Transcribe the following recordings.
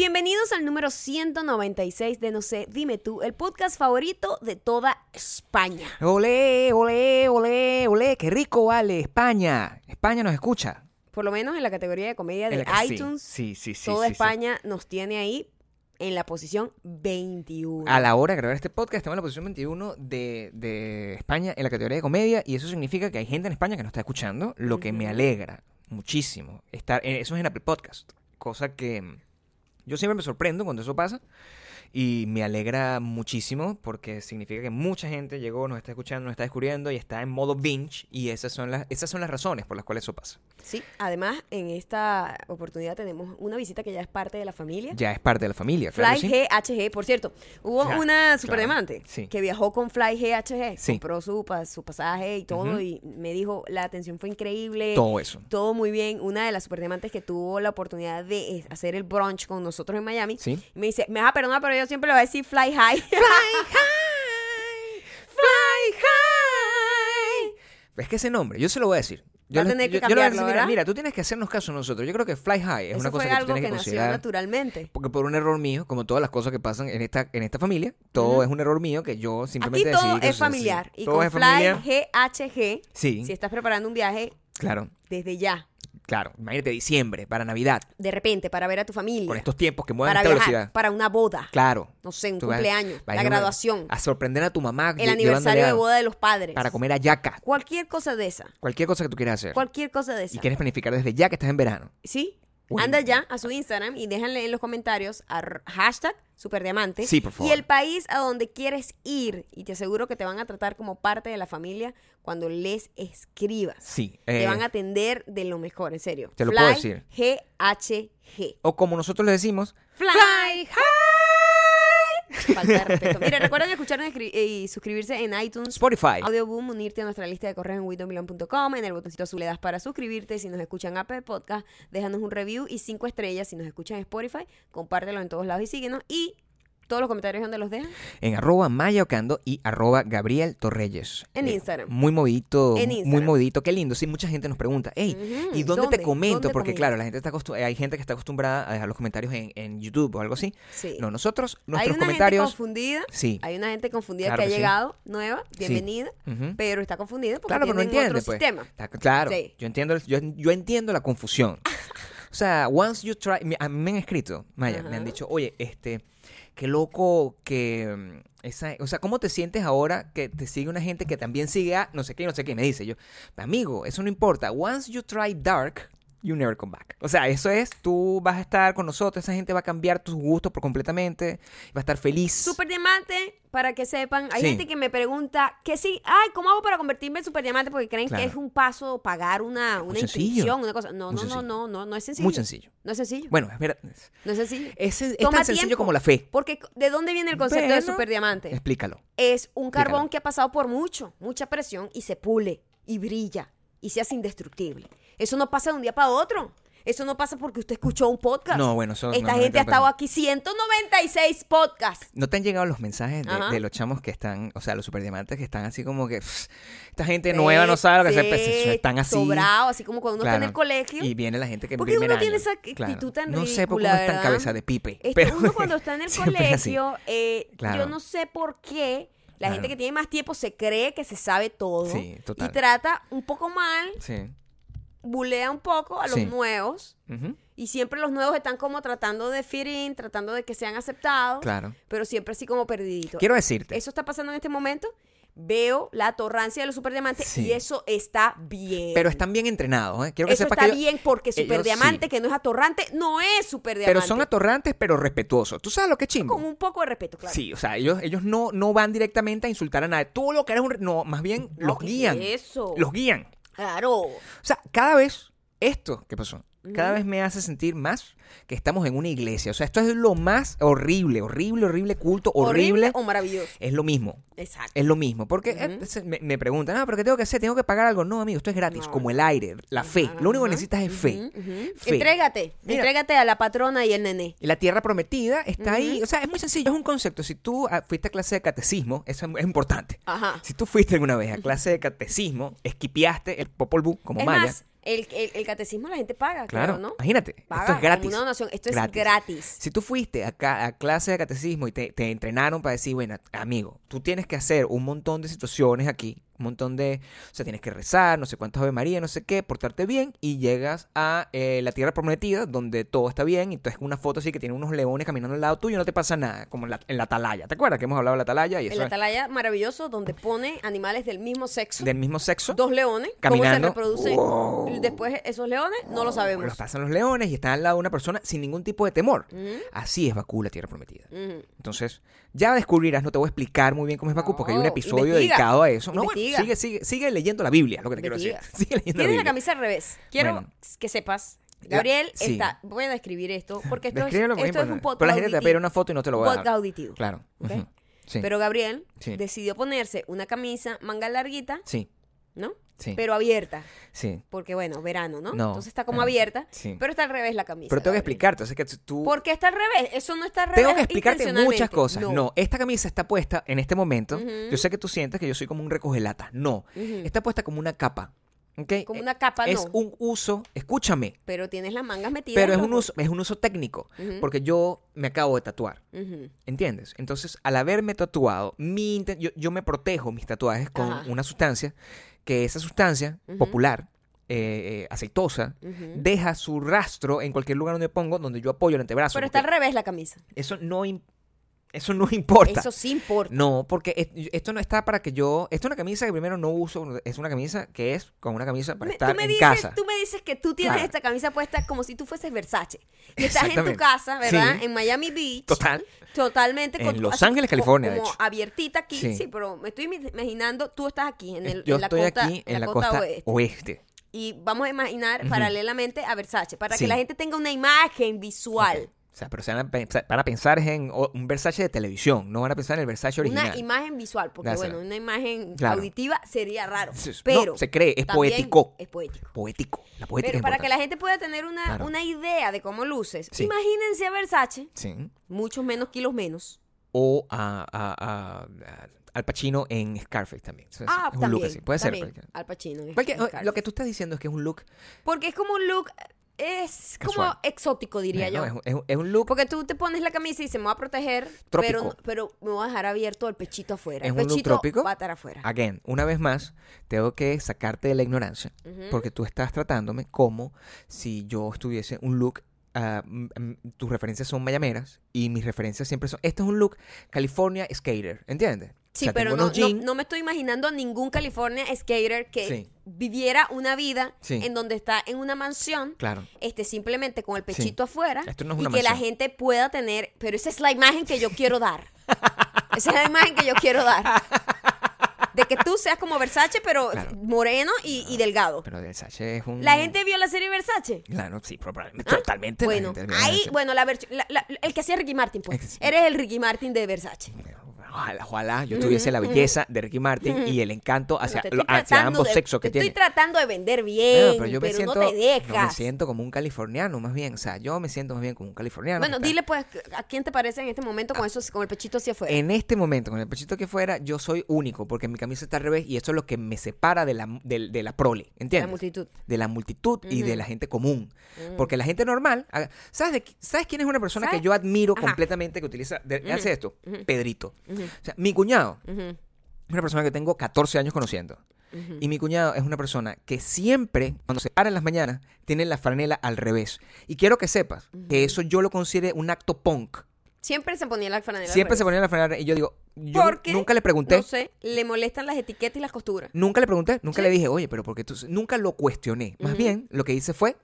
Bienvenidos al número 196 de No sé, dime tú, el podcast favorito de toda España. Olé, olé, olé, olé, qué rico vale, España. España nos escucha. Por lo menos en la categoría de comedia de la iTunes, Sí, sí, sí. toda. España nos tiene ahí en la posición 21. A la hora de grabar este podcast estamos en la posición 21 de, de España en la categoría de comedia y eso significa que hay gente en España que nos está escuchando, lo que me alegra muchísimo. Estar, eh, eso es en Apple Podcast, cosa que yo siempre me sorprendo cuando eso pasa y me alegra muchísimo porque significa que mucha gente llegó, nos está escuchando, nos está descubriendo y está en modo binge y esas son las, esas son las razones por las cuales eso pasa. Sí, además en esta oportunidad tenemos una visita que ya es parte de la familia. Ya es parte de la familia, claro Fly sí. GHG, por cierto, hubo Ya, una superdiamante sí. que viajó con Fly GHG, Sí. compró su, su pasaje y todo, y me dijo, la atención fue increíble, Todo eso. todo muy bien. Una de las superdiamantes que tuvo la oportunidad de hacer el brunch con nosotros en Miami, me dice, me vas a perdonar, pero yo siempre le voy a decir Fly High. Fly high, fly high. Es que ese nombre, yo se lo voy a decir. Yo Va a le- tener que yo- yo mira, tú tienes que hacernos caso a nosotros. Yo creo que Fly High es Eso una cosa fue que tú algo tienes que que nació naturalmente. Porque por un error mío, como todas las cosas que pasan en esta, en esta familia, todo es un error mío que yo Aquí simplemente todo decidí que es así. familiar. Y Todo con Fly familia. GHG, Sí, si estás preparando un viaje claro, desde ya, claro. Imagínate diciembre, para Navidad, de repente, para ver a tu familia, con estos tiempos que mueven a para esta viajar, velocidad. para una boda, Claro. no sé, un Tú cumpleaños, vas a la a una- graduación, A sorprender a tu mamá. el aniversario de a- boda de los padres. Para comer ayaca. Cualquier cosa de esa. Cualquier cosa que tú quieras hacer. Cualquier cosa de Y esa. quieres planificar desde ya que estás en verano. ¿Sí? Uy. Anda ya a su Instagram y déjanle en los comentarios ar- hashtag superdiamante. Sí, por favor. Y el país a donde quieres ir. Y te aseguro que te van a tratar como parte de la familia cuando les escribas. Sí. Te eh, van a atender de lo mejor, en serio. Te lo Fly puedo decir. GHG. O como nosotros le decimos, Fly, Falta respeto. Mira, recuerden escucharnos y suscribirse en iTunes. Spotify. Audioboom, unirte a nuestra lista de correos en widowmilan.com. En el botoncito azul le das para suscribirte. Si nos escuchan Apple Podcast, déjanos un review y cinco estrellas. Si nos escuchan en Spotify, compártelo en todos lados y síguenos. Y todos los comentarios, ¿dónde los dejan? En arroba Maya Ocando y arroba Gabriel Torreyes. En Eh, Instagram. Muy movidito. En Muy Instagram. movidito. Qué lindo. Sí, mucha gente nos pregunta, hey, ¿y dónde, ¿dónde? te comento? ¿Dónde Porque comento? claro, la gente está hay gente que está acostumbrada a dejar los comentarios en, en YouTube o algo así. Sí. No, nosotros, Hay nuestros gente comentarios... confundida. Sí. Hay una gente confundida Claro que ha sí. llegado, nueva, bienvenida, pero está confundida porque Claro, no entiende, otro pues. sistema. Está- claro, Sí. yo entiendo, yo, yo entiendo la confusión. o sea, once you try, a mí me han escrito, Maya, me han dicho, oye, este, qué loco que mm, esa, o sea, ¿cómo te sientes ahora que te sigue una gente que también sigue a no sé qué, no sé qué? Me dice yo, amigo, eso no importa. Once you try dark, you never come back. O sea, eso es, tú vas a estar con nosotros, esa gente va a cambiar tus gustos por completamente, va a estar feliz. Super diamante, para que sepan, hay Sí. gente que me pregunta que sí, ay, ¿cómo hago para convertirme en super diamante? Porque creen Claro. que es un paso pagar una, una inscripción, una cosa. No, no, no, no, no, no es sencillo. Muy sencillo. No es sencillo. Bueno, espera, No es sencillo. es, es Toma tan sencillo tiempo. como la fe. Porque ¿de dónde viene el concepto de super diamante? Explícalo. Es un carbón Explícalo. que ha pasado por mucho, mucha presión y se pule y brilla y se hace indestructible. Eso no pasa de un día para otro. Eso no pasa porque usted escuchó un podcast. No, bueno, eso Esta no, gente ha estado aquí 196 podcasts. ¿No te han llegado los mensajes de, los chamos que están, o sea, los superdiamantes que están así como que pff, esta gente nueva no sabe lo que Sí, se pues, están así? Sobrado, así como cuando uno está en Claro. el colegio. Y viene la gente que en ¿Por qué primer uno tiene esa actitud tan No sé por qué uno está en cabeza de pipe. Este, pero uno cuando está en el colegio, eh, Claro. yo no sé por qué la Claro. gente que tiene más tiempo se cree que se sabe todo Sí, total. y trata un poco mal, Sí. bulea un poco a los Sí. nuevos y siempre los nuevos están como tratando de fit in, tratando de que sean aceptados, Claro. pero siempre así como perdiditos. Quiero decirte. Eso está pasando en este momento. Veo la torrancia de los superdiamantes Sí. y eso está bien. Pero están bien entrenados, ¿eh? Quiero que Eso sepas está que ellos- bien porque superdiamante, sí. que no es atorrante, no es superdiamante. Pero son atorrantes, pero respetuosos. ¿Tú sabes lo que es chimbo? Con un poco de respeto, claro. Sí, o sea, ellos, ellos no, no van directamente a insultar a nadie. Tú lo que eres un... No, más bien No, los ¿qué guían. es eso? Los guían. Claro. O sea, cada vez esto, ¿qué pasó? Cada vez me hace sentir más que estamos en una iglesia. O sea, esto es lo más horrible, horrible, horrible, culto, horrible. o maravilloso. Es lo mismo. Exacto. Es lo mismo. Porque eh, me, me preguntan, ah, pero ¿qué tengo que hacer? ¿Tengo que pagar algo? No, amigo, esto es gratis. No. Como el aire, la fe. Lo único que necesitas es fe. Ujú. Fe. Entrégate. Mira. Entrégate a la patrona y el nené. La tierra prometida está ahí. O sea, es muy sencillo. Es un concepto. Si tú ah, fuiste a clase de catecismo, eso es, es importante. Ajá. Si tú fuiste alguna vez a clase de catecismo, esquipiaste el Popol Vuh como es maya. más, El, el, el catecismo la gente paga, claro, ¿no? imagínate, Paga esto es gratis. una donación. Esto Gratis. es gratis. Si tú fuiste a, ca- a clase de catecismo y te, te entrenaron para decir, bueno, amigo, tú tienes que hacer un montón de situaciones aquí, un montón de, o sea, tienes que rezar, no sé cuántas Ave María, no sé qué, portarte bien y llegas a eh, la tierra prometida donde todo está bien y tú es una foto así que tiene unos leones caminando al lado tuyo y no te pasa nada, como en la, en la atalaya. ¿Te acuerdas que hemos hablado de la atalaya? Y eso es atalaya maravilloso donde pone animales del mismo sexo. del mismo sexo. Dos leones. Caminando. ¿Cómo se reproducen Wow. después esos leones? No lo sabemos. Los pasan los leones y están al lado de una persona sin ningún tipo de temor. Así es Bakú, la tierra prometida. Entonces, ya descubrirás, no te voy a explicar muy bien cómo es Bakú, porque hay un episodio investiga, dedicado a eso. No, bueno, sigue, sigue, sigue leyendo la Biblia, lo que te quiero decir. Sigue leyendo Tienes la camisa al revés. Quiero Bueno. que sepas. La- Gabriel sí. está. Voy a describir esto porque esto, es, esto es un podcast. Pero la gente te va a pedir auditivo. una foto y no te lo voy a podcast dar. auditivo. Claro. Pero Gabriel Sí. decidió ponerse una camisa manga larguita, sí, ¿no? sí, Pero abierta. sí. Porque, bueno, verano, ¿no? No, Entonces está como no, abierta. sí. Pero está al revés la camisa. Pero tengo que explicarte, o sea que tú... ¿Por qué está al revés? Eso no está al revés. Tengo que explicarte muchas cosas. No. No. esta camisa está puesta en este momento. Yo sé que tú sientes que yo soy como un recogelata. No, está puesta como una capa. Como una capa, Es no. un uso, escúchame, Pero tienes las mangas metidas. pero es un uso, es un uso técnico, porque yo me acabo de tatuar. ¿Entiendes? Entonces, al haberme tatuado, mi yo, yo me protejo mis tatuajes con Ajá. una sustancia, que esa sustancia popular, eh, eh, aceitosa, deja su rastro en cualquier lugar donde pongo, donde yo apoyo el antebrazo. Pero está al revés la camisa. eso no im- eso no importa. Eso sí importa. No, porque es- esto no está para que yo. Esto es una camisa que primero no uso. Es una camisa que es como una camisa para Me- estar me en dices, casa. tú me dices que tú tienes Claro. esta camisa puesta como si tú fueses Versace. Y estás en tu casa, ¿verdad? Sí. En Miami Beach. Total. Totalmente. En Los así Ángeles, California, de Como hecho. abiertita aquí. Sí. Sí. pero me estoy imaginando, tú estás aquí en, el, yo en la estoy costa, aquí en la, costa, oeste. Y vamos a imaginar paralelamente a Versace, para que la gente tenga una imagen visual. O sea, pero se van a, pensar, van a pensar en un Versace de televisión. No van a pensar en el Versace original. Una imagen visual, porque bueno, una imagen Claro. auditiva sería raro. No, Pero se cree, es poético. Es poético. Poético. La poética Pero es para que la gente pueda tener una, Claro. una idea de cómo luces, Sí. imagínense a Versace, Sí. muchos menos kilos menos. O a, a- a- a- Al Pacino en Scarface también. Es- Ah, es un también. look así. Puede ser. también. Al Pacino. en Scarface. lo que tú estás diciendo es que es un look. Porque es como un look, es como exótico, diría bueno, yo. es, un- es un- es un look. Porque tú te pones la camisa y se me va a proteger, pero, pero me voy a dejar abierto el pechito afuera. Es el un look trópico. va a estar afuera. Again, una vez más, tengo que sacarte de la ignorancia. Porque tú estás tratándome como si yo estuviese un look. mm, tus referencias son mayameras y mis referencias siempre son. Este es un look California Skater, ¿entiendes? Sí, O sea, pero no, no, me estoy imaginando a ningún California skater que Sí. viviera una vida Sí. en donde está en una mansión, Claro. este, simplemente con el pechito afuera Esto no es y que la gente pueda tener, pero esa es la imagen que yo quiero dar. esa es la imagen que yo quiero dar. De que tú seas como Versace, pero Claro. moreno y, y delgado. Pero Versace es un. La gente vio la serie Versace. Claro, sí, probablemente. Totalmente. la Bueno, ahí, bueno, la la- la- el que hacía Ricky Martin, pues. Eres el Ricky Martin de Versace. Ojalá, ojalá yo tuviese la belleza de Ricky Martin y el encanto hacia, lo- hacia ambos de- sexos que te tiene. Estoy tratando de vender bien, pero yo me pero siento, no te no, dejas. me siento como un californiano, más bien. O sea, yo me siento más bien como un californiano. bueno, dile pues, ¿a quién te parece en este momento con, eso, con el pechito hacia afuera? En este momento, con el pechito que fuera, yo soy único, porque mi camisa está al revés y eso es lo que me separa de la, de, la prole, ¿entiendes? La multitud. De la multitud y de la gente común. Porque la gente normal, haga- ¿sabes, de ¿sabes quién es una persona ¿Sabes? que yo admiro Ajá. completamente que utiliza, de- hace esto? Pedrito. O sea, mi cuñado es una persona que tengo 14 años conociendo. Y mi cuñado es una persona que siempre, cuando se para en las mañanas, tiene la franela al revés. Y quiero que sepas que eso yo lo considero un acto punk. Siempre se ponía la franela. al Siempre se ponía la franela y yo digo, yo Porque, nunca le pregunté. No sé, le molestan las etiquetas y las costuras. Nunca le pregunté, nunca Sí. le dije, oye, pero porque tú nunca lo cuestioné. Más bien, lo que hice fue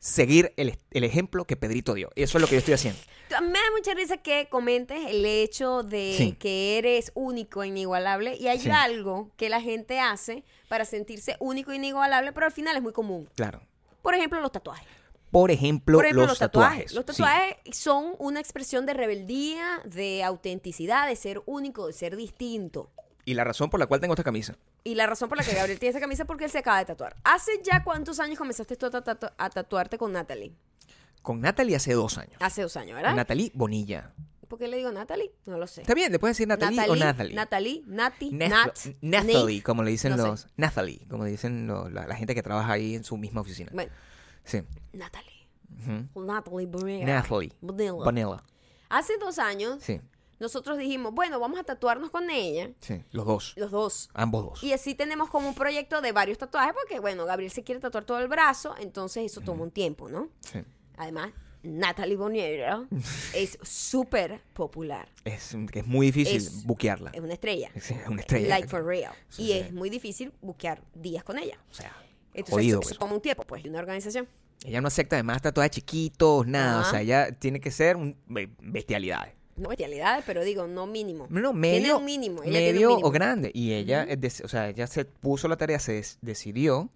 seguir el, el ejemplo que Pedrito dio. Y eso es lo que yo estoy haciendo. Me da mucha risa que comentes el hecho de Sí. que eres único e inigualable y hay Sí. algo que la gente hace para sentirse único e inigualable, pero al final es muy común. Claro. Por ejemplo, los tatuajes. Por ejemplo, Por ejemplo, los, tatuajes. Los Sí. tatuajes son una expresión de rebeldía, de autenticidad, de ser único, de ser distinto. Y la razón por la cual tengo esta camisa. Y la razón por la que Gabriel tiene esa camisa es porque él se acaba de tatuar. ¿Hace ya cuántos años comenzaste tú a, tatu- a tatuarte con Natalie? Con Natalie hace dos años. Hace dos años, ¿verdad? Natalie Bonilla. ¿Por qué le digo Natalie? No lo sé. Está bien, le puedes decir Natalie, o Natalie. Natalie, Nati, Nat, Nathalie, Nate. como le dicen No sé. los. Nathalie, como dicen lo- la, la gente que trabaja ahí en su misma oficina. Bueno, Sí. Natalie. Natalie Bonilla. Nathalie. Bonilla. Hace dos años, Sí, nosotros dijimos, bueno, vamos a tatuarnos con ella, sí. Los dos. los dos. Ambos dos. Y así tenemos como un proyecto de varios tatuajes, porque bueno, Gabriel se quiere tatuar todo el brazo, entonces eso toma un tiempo, ¿no? Sí. Además, Natalie Bonilla es súper popular. Es, es muy difícil Es- buquearla. Es una estrella. Sí, es una estrella. Like for real. Sí, y sí. es muy difícil buquear días con ella. O sea, Entonces, jodido. eso, eso pues. toma un tiempo, pues, y una organización. Ella no acepta además tatuajes chiquitos, nada. O sea, ella tiene que ser un, be- bestialidades. No bestialidades, pero digo, no mínimo. No, Tiene medio, un mínimo. ella tiene un medio mínimo. o grande. Y ella, o sea, ella se puso la tarea, se decidió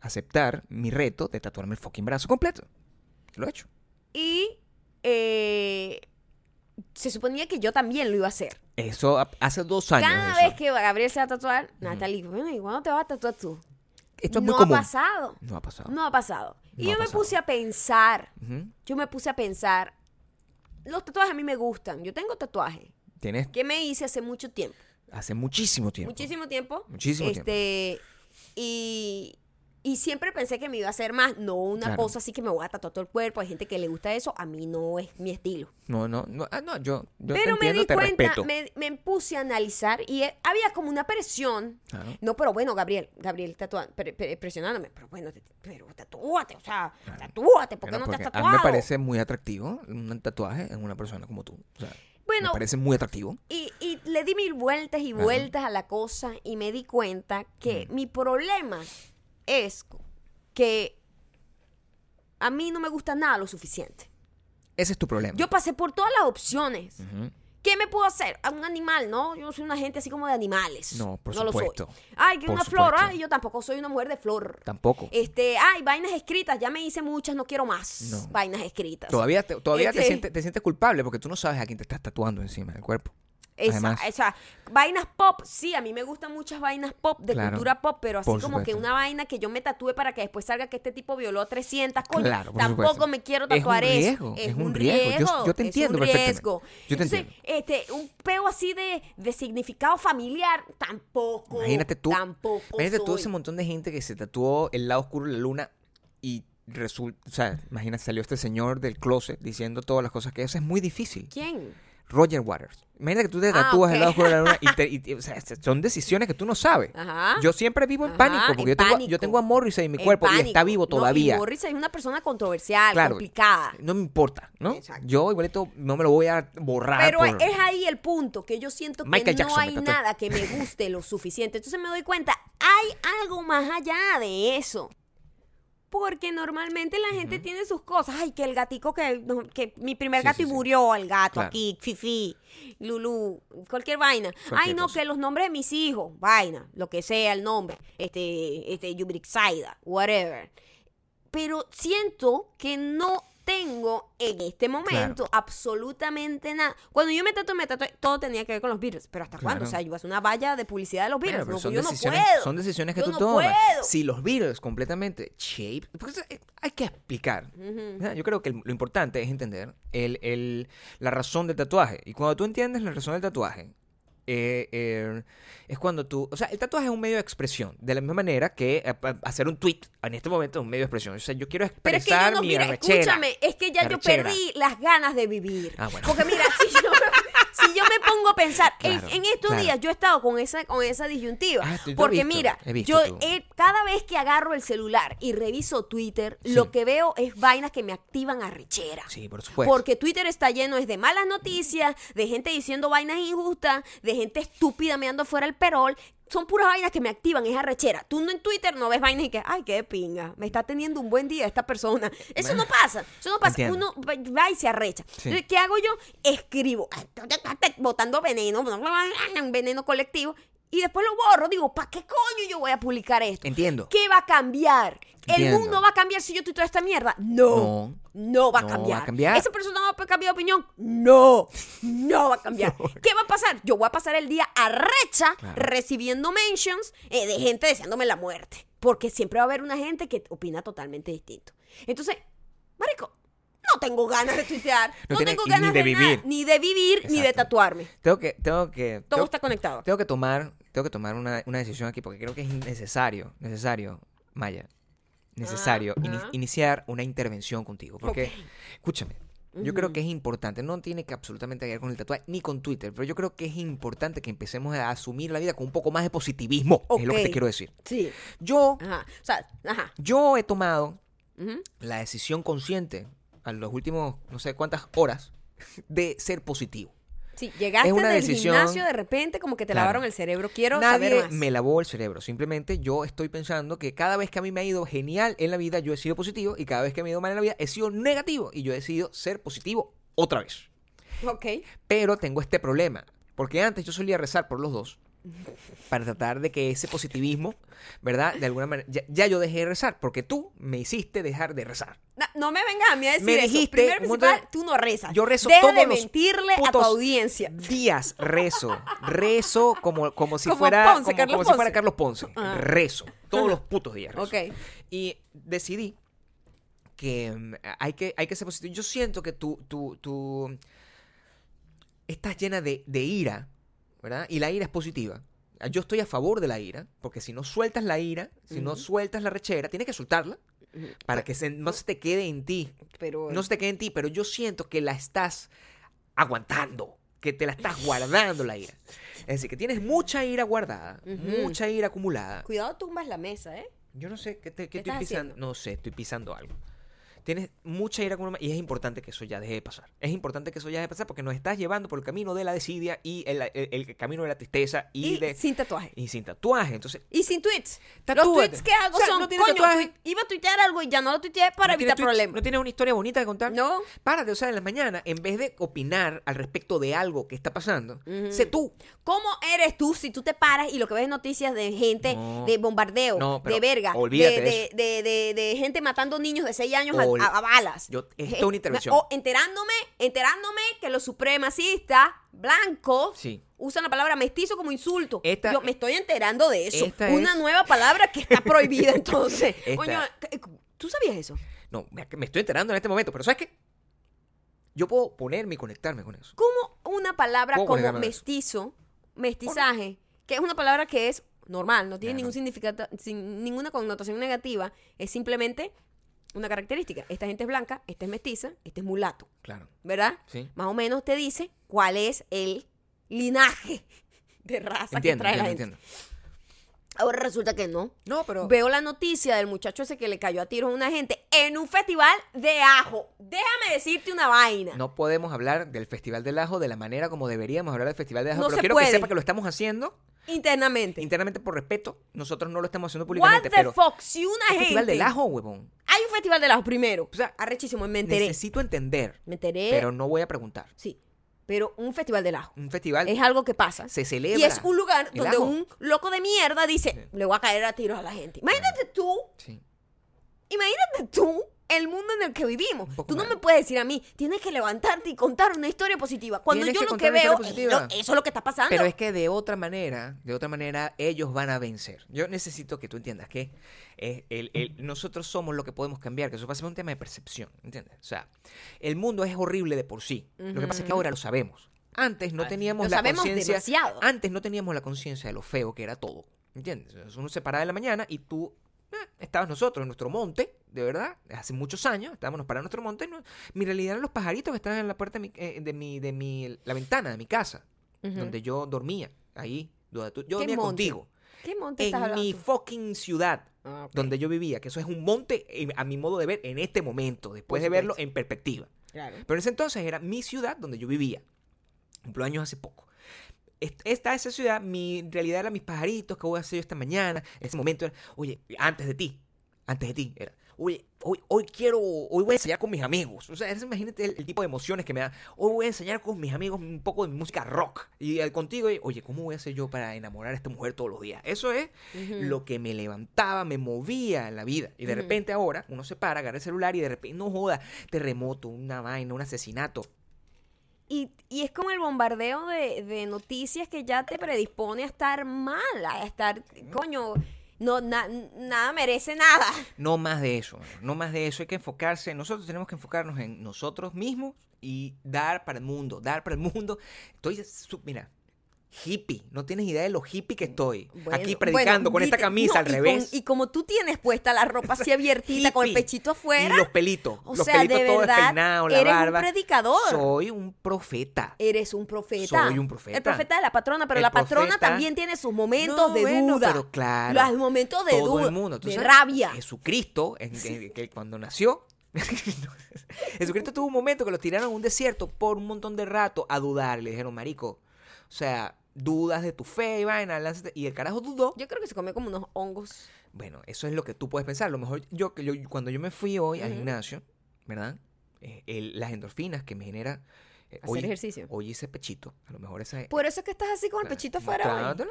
aceptar mi reto de tatuarme el fucking brazo completo. Lo he hecho. Y eh, se suponía que yo también lo iba a hacer. Eso hace dos años. Cada eso. vez que Gabriel se va a tatuar, Natalie, bueno, ¿y cuándo te vas a tatuar tú? Esto es no muy común. ha pasado. No ha pasado. No ha pasado. Y ha yo me puse a pensar, yo me puse a pensar, los tatuajes a mí me gustan. Yo tengo tatuajes Tienes que me hice hace mucho tiempo. hace muchísimo tiempo. Muchísimo tiempo. Muchísimo este, Y, y siempre pensé que me iba a hacer más. No una Claro. cosa así que me voy a tatuar todo el cuerpo. Hay gente que le gusta eso. A mí no es mi estilo. No, no, no, ah, no, yo, yo Pero te me di te cuenta, me, me puse a analizar y eh, había como una presión. Claro. No, pero bueno, Gabriel, Gabriel tatua- pre- pre- presionándome. Pero bueno, te- pero tatúate, o sea, tatúate, ¿por qué no te has tatuado? a mí me parece muy atractivo un tatuaje en una persona como tú. O sea, Bueno, me parece muy atractivo. Y, y le di mil vueltas y Ajá. vueltas a la cosa y me di cuenta que mi problema es que a mí no me gusta nada lo suficiente. Ese es tu problema. Yo pasé por todas las opciones. ¿Qué me puedo hacer? A un animal, ¿no? Yo no soy una gente así como de animales. No, por lo soy. supuesto. Ay, que Por una flor. supuesto. Ay, yo tampoco soy una mujer de flor. Tampoco. Este, ay, vainas escritas. Ya me hice muchas, no quiero más No. vainas escritas. Todavía, te, todavía te, Este- sientes, te sientes culpable porque tú no sabes a quién te estás tatuando encima del cuerpo. Esa, esa- vainas pop, sí, a mí me gustan muchas vainas pop, de Claro, cultura pop, pero así como que una vaina que yo me tatúe para que después salga que este tipo violó a 300, coño, Claro, tampoco supuesto. me quiero Es un tatuar riesgo, eso. es un riesgo. Yo- yo te es entiendo un perfectamente. riesgo. Yo te Entonces, entiendo. este, un peo así de, de significado familiar, tampoco. imagínate tú. Tampoco Imagínate tú soy. ese montón de gente que se tatuó el lado oscuro de la luna y resulta, o sea, imagínate, salió este señor del closet diciendo todas las cosas que eso es muy difícil. ¿Quién? Roger Waters. Imagínate que tú te Ah, tatúas el lado oscuro de la luna y, te- y- y- o sea, son decisiones que tú no sabes. Ajá. Yo siempre vivo en Ajá, pánico porque yo, tengo, pánico. yo tengo a Morrissey en mi cuerpo y está vivo No, todavía. y Morrissey es una persona controversial, Claro. complicada. No me importa, ¿no? Exacto. Yo igualito no me lo voy a borrar. Pero por- es ahí el punto, que yo siento que no hay nada que me guste lo suficiente. Entonces me doy cuenta, hay algo más allá de eso. Porque normalmente la gente tiene sus cosas. Ay, que el gatico que, que mi primer Sí, gato sí, y sí. murió, el gato Claro. aquí, Fifi, Lulu, cualquier vaina. Cualquier Ay, no, cosa. que los nombres de mis hijos, vaina, lo que sea el nombre, este, este, Yubrixaida, whatever. Pero siento que no tengo en este momento absolutamente nada. Cuando yo me tatué, me tatué, todo tenía que ver con los Beatles. Pero ¿hasta cuándo? O sea, yo hacer una valla de publicidad de los Beatles. No, son, yo no decisiones, puedo. son decisiones que Yo tú no tomas. puedo. Si los Beatles completamente shape, porque eh, hay que explicar. Yo creo que lo importante es entender el, el- la razón del tatuaje. Y cuando tú entiendes la razón del tatuaje, eh, eh, es cuando tú. O sea, el tatuaje es un medio de expresión. De la misma manera que eh, hacer un tweet en este momento es un medio de expresión. O sea, yo quiero Pero es que expresar no, mi mira, arrechera. escúchame, es que ya yo arrechera. perdí las ganas de vivir. Ah, bueno. Porque mira, si yo, si yo me pongo a pensar, en- Claro, en, estos claro. días yo he estado con esa, con esa disyuntiva. Ah, porque visto, mira, yo he- cada vez que agarro el celular y reviso Twitter, Sí. lo que veo es vainas que me activan arrechera. Sí, por supuesto. Porque Twitter está lleno es de malas noticias, de gente diciendo vainas injustas, de gente estúpida meando fuera el perol. Son puras vainas que me activan esa arrechera. Tú no en Twitter no ves vainas y que, ay, qué de pinga, me está teniendo un buen día esta persona. Eso no pasa, eso no pasa. Entiendo. Uno va y se arrecha. Sí. Entonces, ¿qué hago yo? Escribo, botando veneno, un veneno colectivo, y después lo borro. Digo, ¿para qué coño yo voy a publicar esto? Entiendo. ¿Qué va a cambiar? ¿El Entiendo. mundo va a cambiar si yo tuiteo esta mierda? No. No. No va a No va a cambiar. cambiar. ¿Esa persona va a cambiar de opinión? No. No va a cambiar. ¿Qué va a pasar? Yo voy a pasar el día arrecha Claro. recibiendo mentions eh, de gente deseándome la muerte. Porque siempre va a haber una gente que opina totalmente distinto. Entonces, Marico, no tengo ganas de tuitear, No tengo ganas ni de de, nada, vivir. ni de vivir, ni de tatuarme. Tengo que, tengo que, Todo tengo, está conectado. tengo que tomar, tengo que tomar una, una decisión aquí porque creo que es necesario, necesario, Maya, necesario ini- ajá. iniciar una intervención contigo. Porque, escúchame, yo creo que es importante, no tiene que absolutamente ver con el tatuaje ni con Twitter, pero yo creo que es importante que empecemos a asumir la vida con un poco más de positivismo, es lo que te quiero decir. Sí. Yo, Ajá. O sea, ajá. yo he tomado la decisión consciente a los últimos no sé cuántas horas de ser positivo. Sí, llegaste Es una del decisión- gimnasio de repente como que te Claro. lavaron el cerebro. Quiero saber Nadie más. me lavó el cerebro. Simplemente yo estoy pensando que cada vez que a mí me ha ido genial en la vida, yo he sido positivo. Y cada vez que me ha ido mal en la vida, he sido negativo. Y yo he decidido ser positivo otra vez. Ok. Pero tengo este problema. Porque antes yo solía rezar por los dos. Para tratar de que ese positivismo, ¿verdad? De alguna manera. Ya, ya yo dejé de rezar. Porque tú me hiciste dejar de rezar. No me vengas a mí a decir Me eso. dijiste Primero principal, de- tú no rezas. Yo rezo Deja todos de los mentirle a tu audiencia. Días rezo. Rezo como, como si Como fuera. Ponce, como, si fuera. Carlos Ponce. Ah. Rezo. Todos los putos días. rezo. Ok. Y decidí que mm, hay que, hay que ser positivo. Yo siento que tú, tú, tú estás llena de, de ira, ¿verdad? Y la ira es positiva. Yo estoy a favor de la ira, porque si no sueltas la ira, si no sueltas la rechera, tienes que soltarla para que se- no se te quede en ti. Pero No se te quede en ti, pero yo siento que la estás aguantando, que te la estás guardando la ira. Es decir, que tienes mucha ira guardada, mucha ira acumulada. cuidado tumbas la mesa, ¿eh? Yo no sé qué, te- qué ¿Qué estoy pisando. haciendo? No sé, estoy pisando algo. Tienes mucha ira acumulada y es importante que eso ya deje de pasar. Es importante que eso ya deje de pasar porque nos estás llevando por el camino de la desidia y el, el- el camino de la tristeza y, Y, de sin tatuaje. y sin tatuaje. Entonces, Y sin tweets. Los tweets que hago O sea, son, no coño, tatuaje. tui- iba a tuitear algo y ya no lo tuiteé para ¿no tienes evitar tweets? problemas. ¿No tienes una historia bonita de contar? No. Párate, o sea, en la mañana, en vez de opinar al respecto de algo que está pasando, sé tú. ¿Cómo eres tú si tú te paras y lo que ves es noticias de gente, No. de bombardeo, de verga, de, olvídate de gente matando niños de 6 años a- A, a balas? Yo- esto es Eh, una intervención. O enterándome, enterándome que los supremacistas blancos Sí. usan la palabra mestizo como insulto. Esta- Yo me estoy enterando de eso. Esta Una es- nueva palabra que está prohibida entonces. Esta- Coño, ¿qué- ¿tú sabías eso? No, me, estoy enterando en este momento, pero ¿sabes qué? Yo puedo ponerme y conectarme con eso. ¿Cómo una palabra ¿Cómo como mestizo, mestizaje, que es una palabra que es normal, no tiene Claro. ningún significado, sin ninguna connotación negativa, es simplemente una característica. Esta gente es blanca, esta es mestiza, este es mulato, Claro. ¿verdad? Sí. Más o menos te dice cuál es el linaje de raza Entiendo, que trae la entiendo, gente. entiendo. Ahora resulta que no. No, pero. Veo la noticia del muchacho ese que le cayó a tiros a una gente en un festival de ajo. Déjame decirte una vaina. No podemos hablar del Festival del Ajo de la manera como deberíamos hablar del Festival del Ajo, No pero se quiero puede. que sepa que lo estamos haciendo Internamente. internamente por respeto. Nosotros no lo estamos haciendo What públicamente, the pero fuck? Si una gente. Festival del Ajo, huevón. Hay un festival del ajo primero. O sea, Arrechísimo, me enteré. Necesito entender, Me enteré. pero no voy a preguntar. Sí. Pero un festival del ajo. Un festival Es algo que pasa. se celebra. Y es un lugar donde ajo. un loco de mierda dice, le voy a caer a tiros a la gente. Imagínate tú, Sí. imagínate tú el mundo en el que vivimos. Tú no mal. me puedes decir a mí, tienes que levantarte y contar una historia positiva. Cuando yo que lo que veo, lo- eso es lo que está pasando. Pero es que de otra manera, de otra manera, ellos van a vencer. Yo necesito que tú entiendas que eh, el- el- nosotros somos lo que podemos cambiar, que eso va a ser un tema de percepción, ¿entiendes? O sea, el mundo es horrible de por sí. Lo que pasa es que ahora lo sabemos. Antes no Ah, teníamos lo la conciencia. Antes no teníamos la conciencia de lo feo que era todo. ¿Entiendes? Uno se paraba de la mañana y tú eh, estabas nosotros en nuestro monte, de verdad, hace muchos años, estábamos en nuestro monte. no- mi realidad eran los pajaritos que estaban en la puerta de mi, eh, de mi, de mi- la ventana de mi casa, donde yo dormía, ahí, donde tú- yo ¿Qué dormía monte? contigo, ¿Qué monte en mi fucking ciudad. Ah. Donde yo vivía, que eso es un monte eh, a mi modo de ver en este momento, después de verlo en perspectiva. Claro. Pero en ese entonces era mi ciudad donde yo vivía. Cumplo años hace poco. Est- Esta esa ciudad, mi realidad era mis pajaritos, ¿qué voy a hacer yo esta mañana? En ese momento era, oye, antes de ti, antes de ti, era, oye, hoy, hoy quiero, hoy voy a enseñar con mis amigos. O sea, es- imagínate el, el tipo de emociones que me da. Hoy voy a enseñar con mis amigos un poco de música rock. Y eh, contigo, y, oye, ¿cómo voy a hacer yo para enamorar a esta mujer todos los días? Eso es lo que me levantaba, me movía en la vida. Y de repente ahora uno se para, agarra el celular y de repente, no joda, terremoto, una vaina, un asesinato. Y, y es como el bombardeo de, de noticias que ya te predispone a estar mal, a estar, coño, No, na- nada merece nada. No más de eso, no más de eso. Hay que enfocarse, nosotros tenemos que enfocarnos en nosotros mismos y dar para el mundo, dar para el mundo. Estoy, su- mira, hippie, no tienes idea de lo hippie que estoy. Bueno, Aquí predicando bueno, con esta camisa no, al y con- revés. y como tú tienes puesta la ropa así abiertita con el pechito afuera. Y los pelitos, o los sea, pelitos de todo verdad, despeinado, la eres barba. un predicador. Soy un profeta. Eres un profeta. Soy un profeta. El profeta de la patrona, pero El la patrona profeta- también tiene sus momentos No, de bueno, duda. pero claro. Los momentos de todo duda. el mundo. ¿Tú de rabia. Jesucristo, en- cuando nació, Jesucristo tuvo un momento que lo tiraron a un desierto por un montón de rato a dudar. Le dijeron, marico, o sea, dudas de tu fe y vaina, lánzate". Y el carajo dudó. Yo creo que se comió como unos hongos. Bueno, eso es lo que tú puedes pensar. A lo mejor yo, que yo cuando yo me fui hoy al Ujú. gimnasio, ¿verdad? Eh, el- las endorfinas que me genera... eh, Hacer hoy, ejercicio. hoy hice pechito. A lo mejor esa... Por eso es que estás así con el pechito afuera. Mostrando.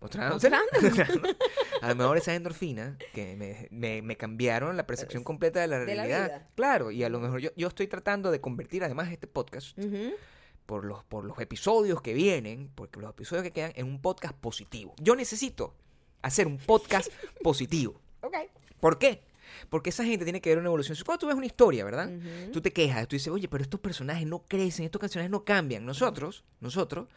A lo mejor esas endorfinas que me, me- me cambiaron la percepción completa de la de realidad. Claro, y a lo mejor yo, yo estoy tratando de convertir además este podcast. Por los, por los episodios que vienen, porque los episodios que quedan, en un podcast positivo. Yo necesito hacer un podcast positivo. Ok. ¿Por qué? Porque esa gente tiene que ver una evolución. Cuando tú ves una historia, ¿verdad? Tú te quejas, tú dices, oye, pero estos personajes no crecen, estos personajes no cambian. Nosotros, nosotros,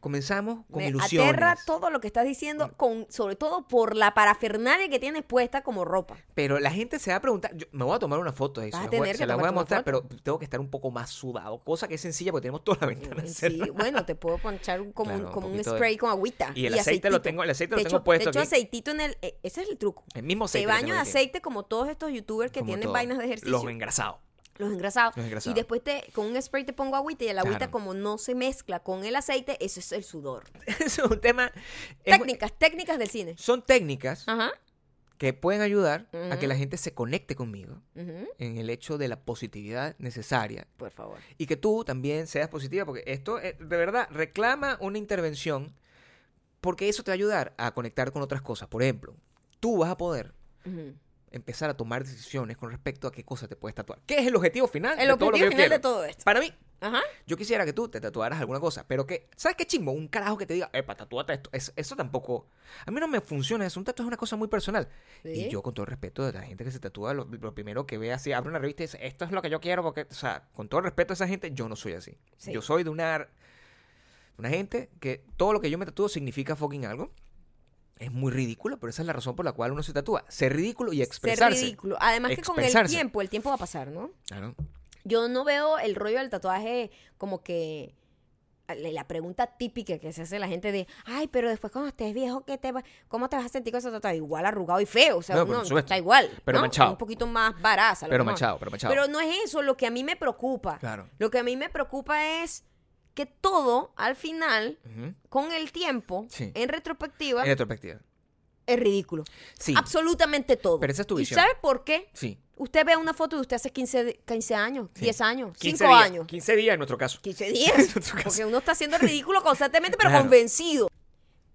comenzamos con Me ilusiones. aterra todo lo que estás diciendo, con, sobre todo por la parafernalia que tienes puesta como ropa. Pero la gente se va a preguntar, yo me voy a tomar una foto de eso, Vas a tener se que las voy a mostrar, pero tengo que estar un poco más sudado, cosa que es sencilla porque tenemos toda la ventana Sí, cerrada. bueno, te puedo ponchar como, Claro, un, como un de- spray con agüita. Y el aceite lo tengo- el aceite lo Te tengo echo- puesto Te echo aquí. aceitito en el... eh, Ese es el truco. El mismo Te aceite. que baño de aceite como todos estos youtubers que como tienen todo. vainas de ejercicio. Los engrasados. Los engrasados. Los engrasados. Y después te, con un spray te pongo agüita y el agüita Claro. como no se mezcla con el aceite, eso es el sudor. Eso es un tema... es- Técnicas, técnicas del cine. son técnicas Ajá. que pueden ayudar a que la gente se conecte conmigo en el hecho de la positividad necesaria Por favor. y que tú también seas positiva, porque esto eh, de verdad reclama una intervención, porque eso te va a ayudar a conectar con otras cosas. Por ejemplo, tú vas a poder. Empezar a tomar decisiones con respecto a qué cosa te puedes tatuar. ¿Qué es el objetivo final? El de todo lo que objetivo final de quiero? todo esto. Para mí, Ajá. yo quisiera que tú te tatuaras alguna cosa, pero que, ¿sabes qué chimbo? Un carajo que te diga, epa, tatúate esto. Es- eso tampoco, a mí no me funciona eso. Un tatuaje es una cosa muy personal. Sí. Y yo, con todo el respeto de la gente que se tatúa, lo, lo primero que ve así, abre una revista y dice, esto es lo que yo quiero, porque, o sea, con todo el respeto a esa gente, yo no soy así. Sí. Yo soy de una, una gente que todo lo que yo me tatúo significa fucking algo. Es muy ridículo, pero esa es la razón por la cual uno se tatúa. Ser ridículo y expresarse. Ser ridículo. Además que con el tiempo, el tiempo va a pasar, ¿no? Claro. Yo no veo el rollo del tatuaje como que la pregunta típica que se hace la gente de, ay, pero después cuando estés viejo, ¿qué te va, ¿cómo te vas a sentir con ese tatuaje? Igual arrugado y feo, o sea, No, uno está igual, Pero ¿no? manchado. Un poquito más baraza. Pero manchado, pero manchado. Pero no es eso, lo que a mí me preocupa. Claro. Lo que a mí me preocupa es que todo, al final, Ujú. con el tiempo, Sí. en retrospectiva, En retrospectiva. es ridículo. Sí. Absolutamente todo. Pero esa es tu ¿Y visión. sabe por qué? Sí. Usted ve una foto de usted hace 15, de- 15 años, Sí. 10 años, 15 5 días, años. 15 días en nuestro caso. 15 días. En nuestro caso. Porque uno está haciendo ridículo constantemente, pero Claro. convencido.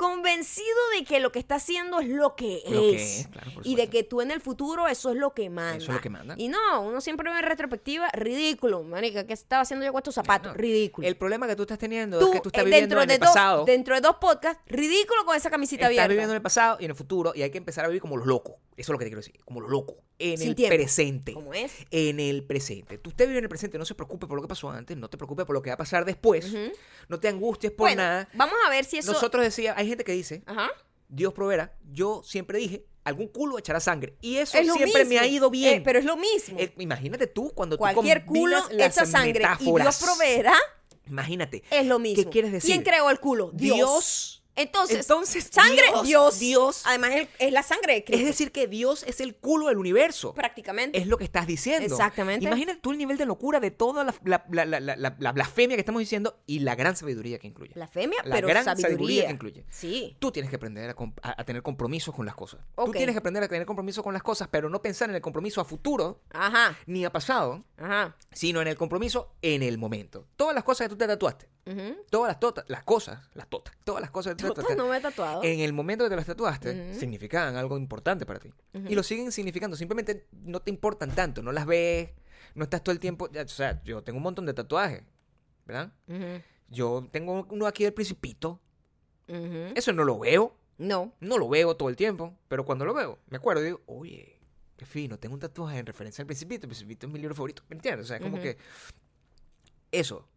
Convencido de que lo que está haciendo es lo que Lo que es. es, claro, y de que tú en el futuro eso es lo que manda. Eso es lo que manda. Y no, uno siempre ve en retrospectiva, ridículo, manica, ¿qué estaba haciendo yo con estos zapatos? No, ridículo. El problema que tú estás teniendo tú, es que tú estás eh, viviendo dentro en de el dos, pasado. Dentro de dos podcasts, ridículo con esa camisita Estás abierta. viviendo en el pasado y en el futuro y hay que empezar a vivir como los locos. Eso es lo que te quiero decir, como los locos. En Sin el tiempo. presente. ¿Cómo es? En el presente. Tú usted vive en el presente, no se preocupe por lo que pasó antes, no te preocupes por lo que va a pasar después. No te angusties por Bueno, nada. vamos a ver si eso... Nosotros decía, hay gente que dice, Ajá. Dios proveerá. Yo siempre dije, algún culo echará sangre. Y eso Es siempre me ha ido bien. Eh, pero es lo mismo. Eh, imagínate tú cuando Cualquier tú culo combinas las echa sangre y Dios proveerá Imagínate. es lo mismo. ¿Qué quieres decir? ¿Quién creó el culo? Dios. Dios. Entonces, Entonces, sangre, Dios, Dios. Dios. Además, es- es la sangre de Es decir, que Dios es el culo del universo. prácticamente. Es lo que estás diciendo. Exactamente. Imagínate tú el nivel de locura de toda la, la- la- la- la- la- la blasfemia que estamos diciendo y la gran sabiduría que incluye. Blasfemia, La pero gran sabiduría. sabiduría que incluye. Sí. Tú tienes que aprender a, a- a tener compromisos con las cosas. Tú Ok. tienes que aprender a tener compromiso con las cosas, pero no pensar en el compromiso a futuro Ajá. ni a pasado, Ajá. sino en el compromiso en el momento. Todas las cosas que tú te tatuaste, Ujú. todas las, tota- las cosas, las totas, todas las cosas que Totas no me he tatuado. en el momento que te las tatuaste, Ujú. significaban algo importante para ti. Ujú. Y lo siguen significando. Simplemente no te importan tanto, no las ves, no estás todo el tiempo. ya, O sea, yo tengo un montón de tatuajes, ¿verdad? Yo tengo uno aquí del Principito. Eso no lo veo. No. No lo veo todo el tiempo, pero cuando lo veo, me acuerdo y digo, oye, qué fino, tengo un tatuaje en referencia al Principito. El Principito es mi libro favorito. ¿Me entiendes? O sea, como que eso.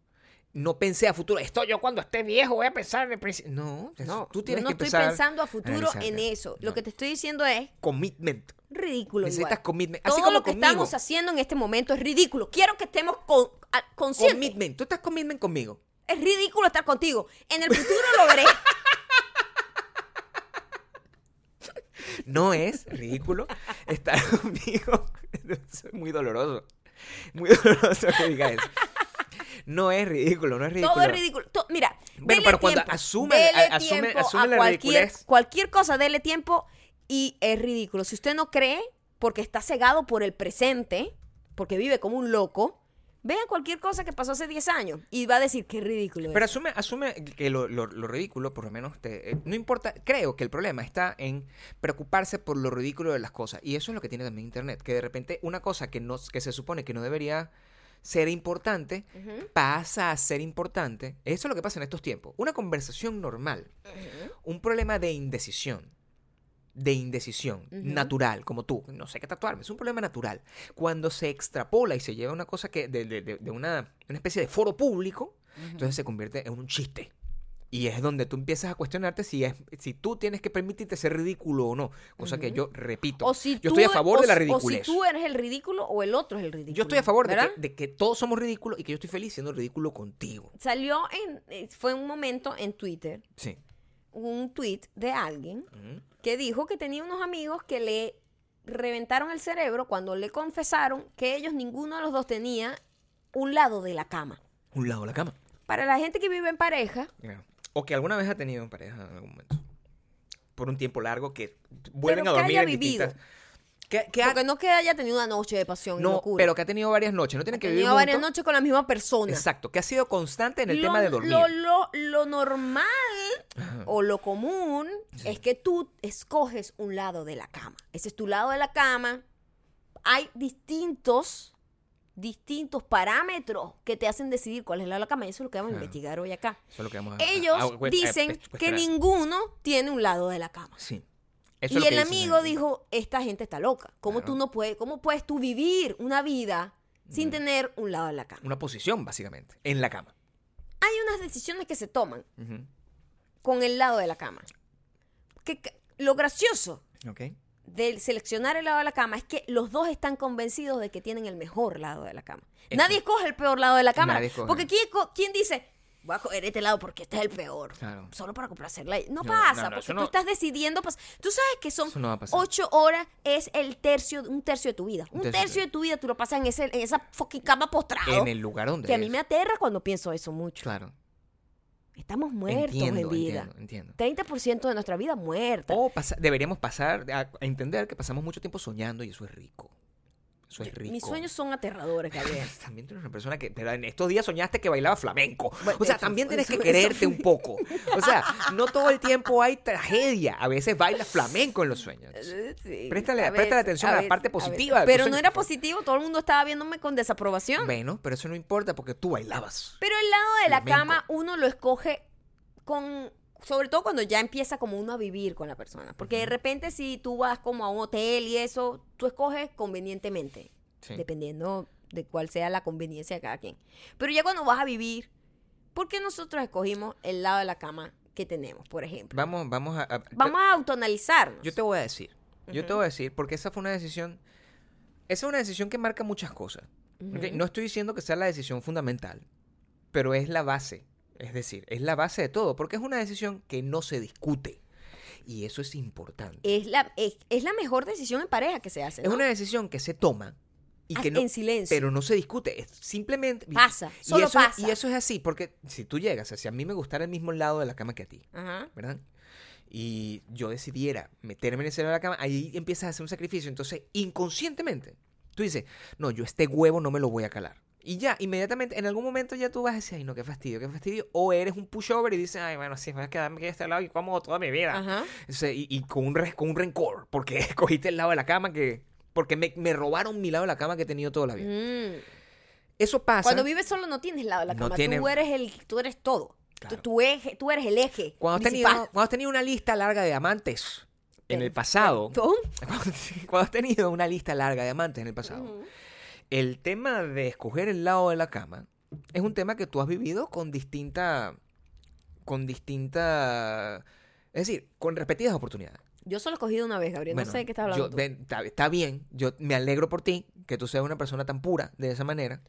No pensé a futuro. Esto yo cuando esté viejo voy a pensar en el Principito. No, No, tú tienes yo no que estoy pensando a futuro en eso. Lo que te estoy diciendo es Commitment. ridículo. Necesitas igual. commitment. Así Todo como lo que conmigo. estamos haciendo en este momento es ridículo. Quiero que estemos con, a- conscientes. Commitment. Tú estás commitment conmigo. Es ridículo estar contigo. En el futuro lo veré. No es ridículo estar conmigo. Es muy doloroso. Muy doloroso que diga eso. No es ridículo, no es ridículo. Todo es ridículo. To- mira, Bueno, pero cuando tiempo, asume- a- asume- tiempo asume a la cualquier, ridiculez. cualquier cosa, dele tiempo y es ridículo. Si usted no cree, porque está cegado por el presente, porque vive como un loco, vea cualquier cosa que pasó hace 10 años y va a decir que es ridículo. Pero es". asume, asume que lo, lo- lo ridículo, por lo menos, te- eh, no importa. Creo que el problema está en preocuparse por lo ridículo de las cosas. Y eso es lo que tiene también Internet. Que de repente una cosa que, no, que se supone que no debería ser importante, pasa a ser importante. Eso es lo que pasa en estos tiempos. Una conversación normal, un problema de indecisión. De indecisión, natural, como tú. No sé qué tatuarme, es un problema natural. Cuando se extrapola y se lleva una cosa que de, de- de- de una, una especie de foro público, entonces se convierte en un chiste. Y es donde tú empiezas a cuestionarte si, es, si tú tienes que permitirte ser ridículo o no. Cosa que yo repito. O si yo estoy a favor o de la ridiculez. O si tú eres el ridículo o el otro es el ridículo. yo estoy a favor de que, de que todos somos ridículos y que yo estoy feliz siendo ridículo contigo. Salió en. eh, Fue un momento en Twitter, Sí. un tweet de alguien que dijo que tenía unos amigos que le reventaron el cerebro cuando le confesaron que ellos ninguno de los dos tenía un lado de la cama. Un lado de la cama. Para la gente que vive en pareja. O que alguna vez ha tenido en pareja en algún momento. Por un tiempo largo que vuelven Pero a que dormir haya en vivido. distintas. Que, que ha- porque no que haya tenido una noche de pasión y no, locura. pero que ha tenido varias noches. No tienen que vivir tenido varias noches con la misma persona. Exacto. Que ha sido constante en el lo, tema de dormir. Lo, lo- lo normal o lo común es que tú escoges un lado de la cama. Ese es tu lado de la cama. Hay distintos, distintos parámetros que te hacen decidir cuál es el lado de la cama. Eso es lo que vamos a Claro. investigar hoy acá. Eso es lo que vamos a- Ellos a- a- a- dicen a- que ninguno tiene un lado de la cama. Sí. Eso Y es el amigo dijo, esta gente está loca. ¿Cómo Claro. tú no puedes, cómo puedes tú vivir una vida sin Mm. tener un lado de la cama? Una posición, básicamente. En la cama. Hay unas decisiones que se toman con el lado de la cama. Que, que- lo gracioso Ok. Del seleccionar el lado de la cama es que los dos están convencidos de que tienen el mejor lado de la cama. Eso. Nadie escoge el peor lado de la cama. Nadie escoge. Porque ¿quién, dice, voy a coger este lado porque este es el peor? Claro. Solo para complacerla. No, No, pasa, no, no, porque tú estás decidiendo. pas- Tú sabes que son ocho horas, es el tercio, un tercio de tu vida. Un, tercio de tercio, tu de tu vida tú lo pasas en, ese, en esa fucking cama postrado. En el lugar donde que a mí me aterra cuando pienso eso mucho. Claro. Estamos muertos entiendo, en vida. entiendo, entiendo. 30% de nuestra vida muerta. O pasa- deberíamos pasar a, a entender que pasamos mucho tiempo soñando y eso es rico. Rico. Mis sueños son aterradores, Gabriel. También tú eres una persona que, pero en estos días soñaste que bailaba flamenco. Bueno, o sea, eso- también tienes que quererte eso- un poco. O sea, no todo el tiempo hay tragedia. A veces bailas flamenco en los sueños. Sí, Préstale- a préstale atención a la veces, parte positiva de Pero no era positivo, todo el mundo estaba viéndome con desaprobación. Bueno, pero eso no importa porque tú bailabas. Pero el lado de la cama uno lo escoge con sobre todo cuando ya empieza como uno a vivir con la persona, porque de repente si tú vas como a un hotel y eso, tú escoges convenientemente, Sí. dependiendo de cuál sea la conveniencia de cada quien. Pero ya cuando vas a vivir, ¿por qué nosotros escogimos el lado de la cama que tenemos, por ejemplo? Vamos, vamos a. a- Vamos a autoanalizarnos. Yo te voy a decir. Yo te voy a decir, porque esa fue una decisión. Esa es una decisión que marca muchas cosas. ¿ok? Ujú. No estoy diciendo que sea la decisión fundamental, pero es la base. Es decir, es la base de todo, porque es una decisión que no se discute. Y eso es importante. es la, es, es la mejor decisión en pareja que se hace. Es una decisión que se toma y Ah, que no, en silencio. pero no se discute. Es simplemente. Pasa, y solo eso pasa. y eso es así, porque si tú llegas, si a mí me gustara el mismo lado de la cama que a ti, Ajá. ¿verdad? Y yo decidiera meterme en ese lado de la cama, ahí empiezas a hacer un sacrificio. Entonces, inconscientemente, tú dices, no, yo este huevo no me lo voy a calar. Y ya, inmediatamente, en algún momento ya tú vas a decir, ay, no, qué fastidio, qué fastidio. O eres un pushover y dices, ay, bueno, sí, me voy a quedarme aquí a este lado y cómodo toda mi vida. Ajá. Y, y con, un con un rencor, porque escogiste el lado de la cama que... Porque me, me robaron mi lado de la cama que he tenido toda la vida. Mm. Eso pasa... Cuando vives solo no tienes lado de la No cama. Tú eres el, tú eres todo. Claro. Tú, tú eje- tú eres el eje. Cuando has, tenido, cuando has tenido una lista larga de amantes en el pasado, cuando, cuando has tenido una lista larga de amantes en el pasado, el tema de escoger el lado de la cama es un tema que tú has vivido con distinta, con distinta, es decir, con repetidas oportunidades. Yo solo he cogido una vez, Gabriel. Bueno, no sé de qué estás hablando. yo- está, está bien, yo me alegro por ti que tú seas una persona tan pura de esa manera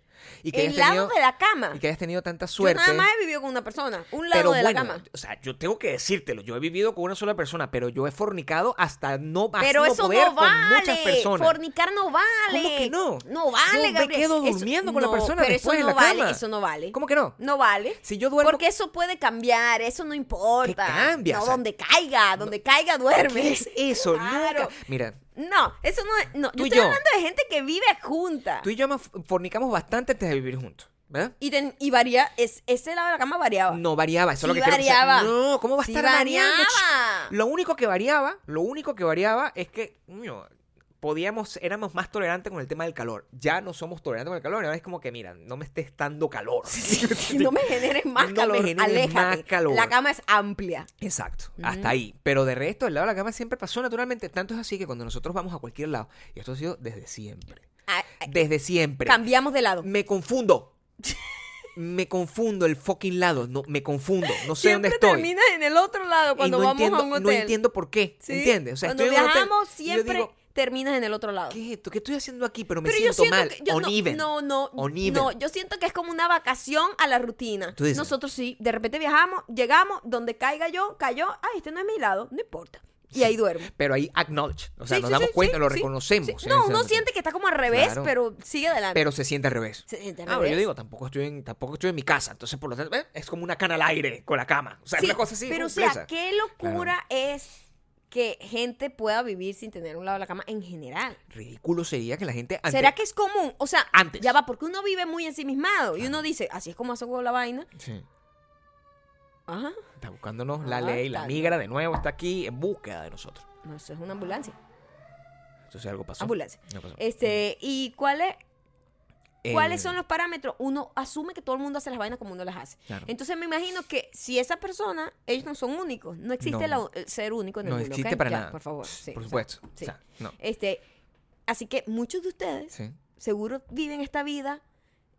y que, el hayas lado tenido, de la cama. y que hayas tenido tanta Yo suerte. nada más he vivido con una persona. Un lado Pero de bueno, la cama. o sea, yo tengo que decírtelo, yo he vivido con una sola persona, pero yo he fornicado hasta no hasta Pero no eso poder no vale. con muchas personas. Fornicar no vale. ¿Cómo que no? No vale, Yo me Gabriel. quedo Eso- durmiendo con la no, persona pero después eso en no la vale. cama. Eso no vale. ¿Cómo que no? No vale. Si yo duermo Porque eso puede cambiar, eso no importa. ¿Qué cambia? No, O sea, donde caiga, donde caiga duerme. ¿Qué es eso? Claro. Nunca. Mira, No, eso no es. No, yo estoy yo. hablando de gente que vive junta. tú y yo fornicamos bastante antes de vivir juntos, ¿verdad? Y, ten- y varía, es, ese lado de la cama variaba. No variaba, eso es lo que quiero variaba. No, ¿cómo va a Sí estar variando? Lo único que variaba, lo único que variaba es que, coño, podíamos, éramos más tolerantes con el tema del calor. Ya no somos tolerantes con el calor, ahora es como que, mira, no me estés dando calor. no me generes más No me calor. generes Aléjate. más calor. La cama es amplia. Exacto, hasta ahí. Pero de resto, el lado de la cama siempre pasó naturalmente. Tanto es así que cuando nosotros vamos a cualquier lado, y esto ha sido desde siempre, desde siempre, Cambiamos de lado. me confundo. Me confundo el fucking lado, no, me confundo, no sé dónde estoy. terminas en el otro lado Y cuando no vamos entiendo, a un hotel. no entiendo por qué, ¿Sí? ¿entiendes? O sea, cuando estoy en un hotel viajamos siempre digo, terminas en el otro lado. ¿qué es esto? ¿Qué estoy haciendo aquí? Pero me Pero yo siento siento mal, que yo no, no, no, Uneven. no, yo siento que es como una vacación a la rutina. Tú dices. Nosotros sí, de repente viajamos, llegamos, donde caiga yo, cayó, ay, este no es mi lado, no importa. Y ahí duermo. Pero ahí acknowledge, o sea, Sí, nos sí, damos sí, cuenta, lo reconocemos. No, uno siente que está como al revés, Claro. pero sigue adelante. Pero se siente al revés. Se siente al Ah, pero yo digo, tampoco estoy en, tampoco estoy en mi casa, entonces por lo tanto, ¿eh? es como una cana al aire con la cama. O sea, es una cosa así. Pero o sea, qué locura es que gente pueda vivir sin tener un lado de la cama en general. Ridículo sería que la gente antes- ¿Será que es común? O sea, Antes. ya va, porque uno vive muy ensimismado y uno dice, así es como hace la vaina. Sí. Ajá. Está buscándonos la Ah, ley, la migra de nuevo está aquí en búsqueda de nosotros. No, eso es una ambulancia. Entonces algo pasó. Ambulancia. Algo pasó. Este, ¿y cuáles El- cuáles son los parámetros? Uno asume que todo el mundo hace las vainas como uno las hace. Claro. Entonces me imagino que si esa persona, ellos no son únicos, no existe No. la- el ser único en el No mundo. existe ¿ok? para Ya, nada. Por favor. sí, por o sea, supuesto. sí. O sea, no. Este, así que muchos de ustedes Sí. seguro viven esta vida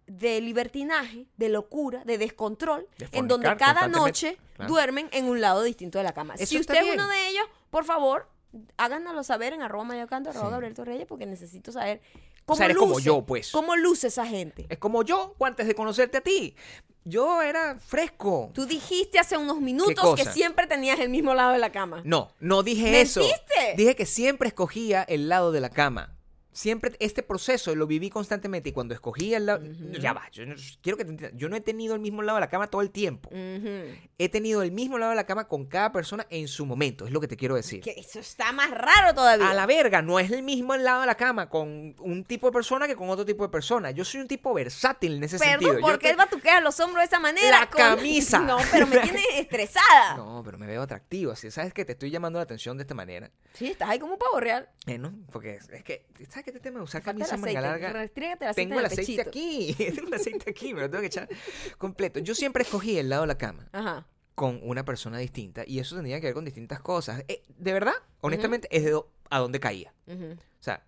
de libertinaje, de locura, de descontrol, De en donde cada noche Claro. duermen en un lado distinto de la cama. Eso si usted es uno de ellos, por favor, háganoslo saber en arroba mayocanto, arroba Sí. Gabriel Torreyes, porque necesito saber O sea, eres luce, como yo, pues. cómo luce esa gente. Es como yo antes de conocerte a ti. Yo era fresco. Tú dijiste hace unos minutos que siempre tenías el mismo lado de la cama. No, no dije eso. Dije que siempre escogía el lado de la cama. Siempre este proceso lo viví constantemente y cuando escogía el lado... Ya va, yo no- quiero que te entiendas. Yo no he tenido el mismo lado de la cama todo el tiempo. He tenido el mismo lado de la cama con cada persona en su momento, es lo que te quiero decir. Que eso está más raro todavía. A la verga, no es el mismo lado de la cama con un tipo de persona que con otro tipo de persona. Yo soy un tipo versátil en ese Perdón, sentido. ¿por qué te- batuqueas los hombros de esa manera? La camisa. No, pero me tienes estresada. No, pero me veo atractivo. Así, ¿Sabes que te estoy llamando la atención de esta manera? Sí, estás ahí como un pavo real. Eh, ¿no? Porque es, es que, ¿sabes este tema de usar camisa manga larga? Tengo el aceite pechito. aquí. Tengo el aceite aquí, me lo tengo que echar completo. Yo siempre escogí el lado de la cama Ajá. con una persona distinta y eso tenía que ver con distintas cosas. Eh, de verdad, honestamente, es de a dónde caía. O sea,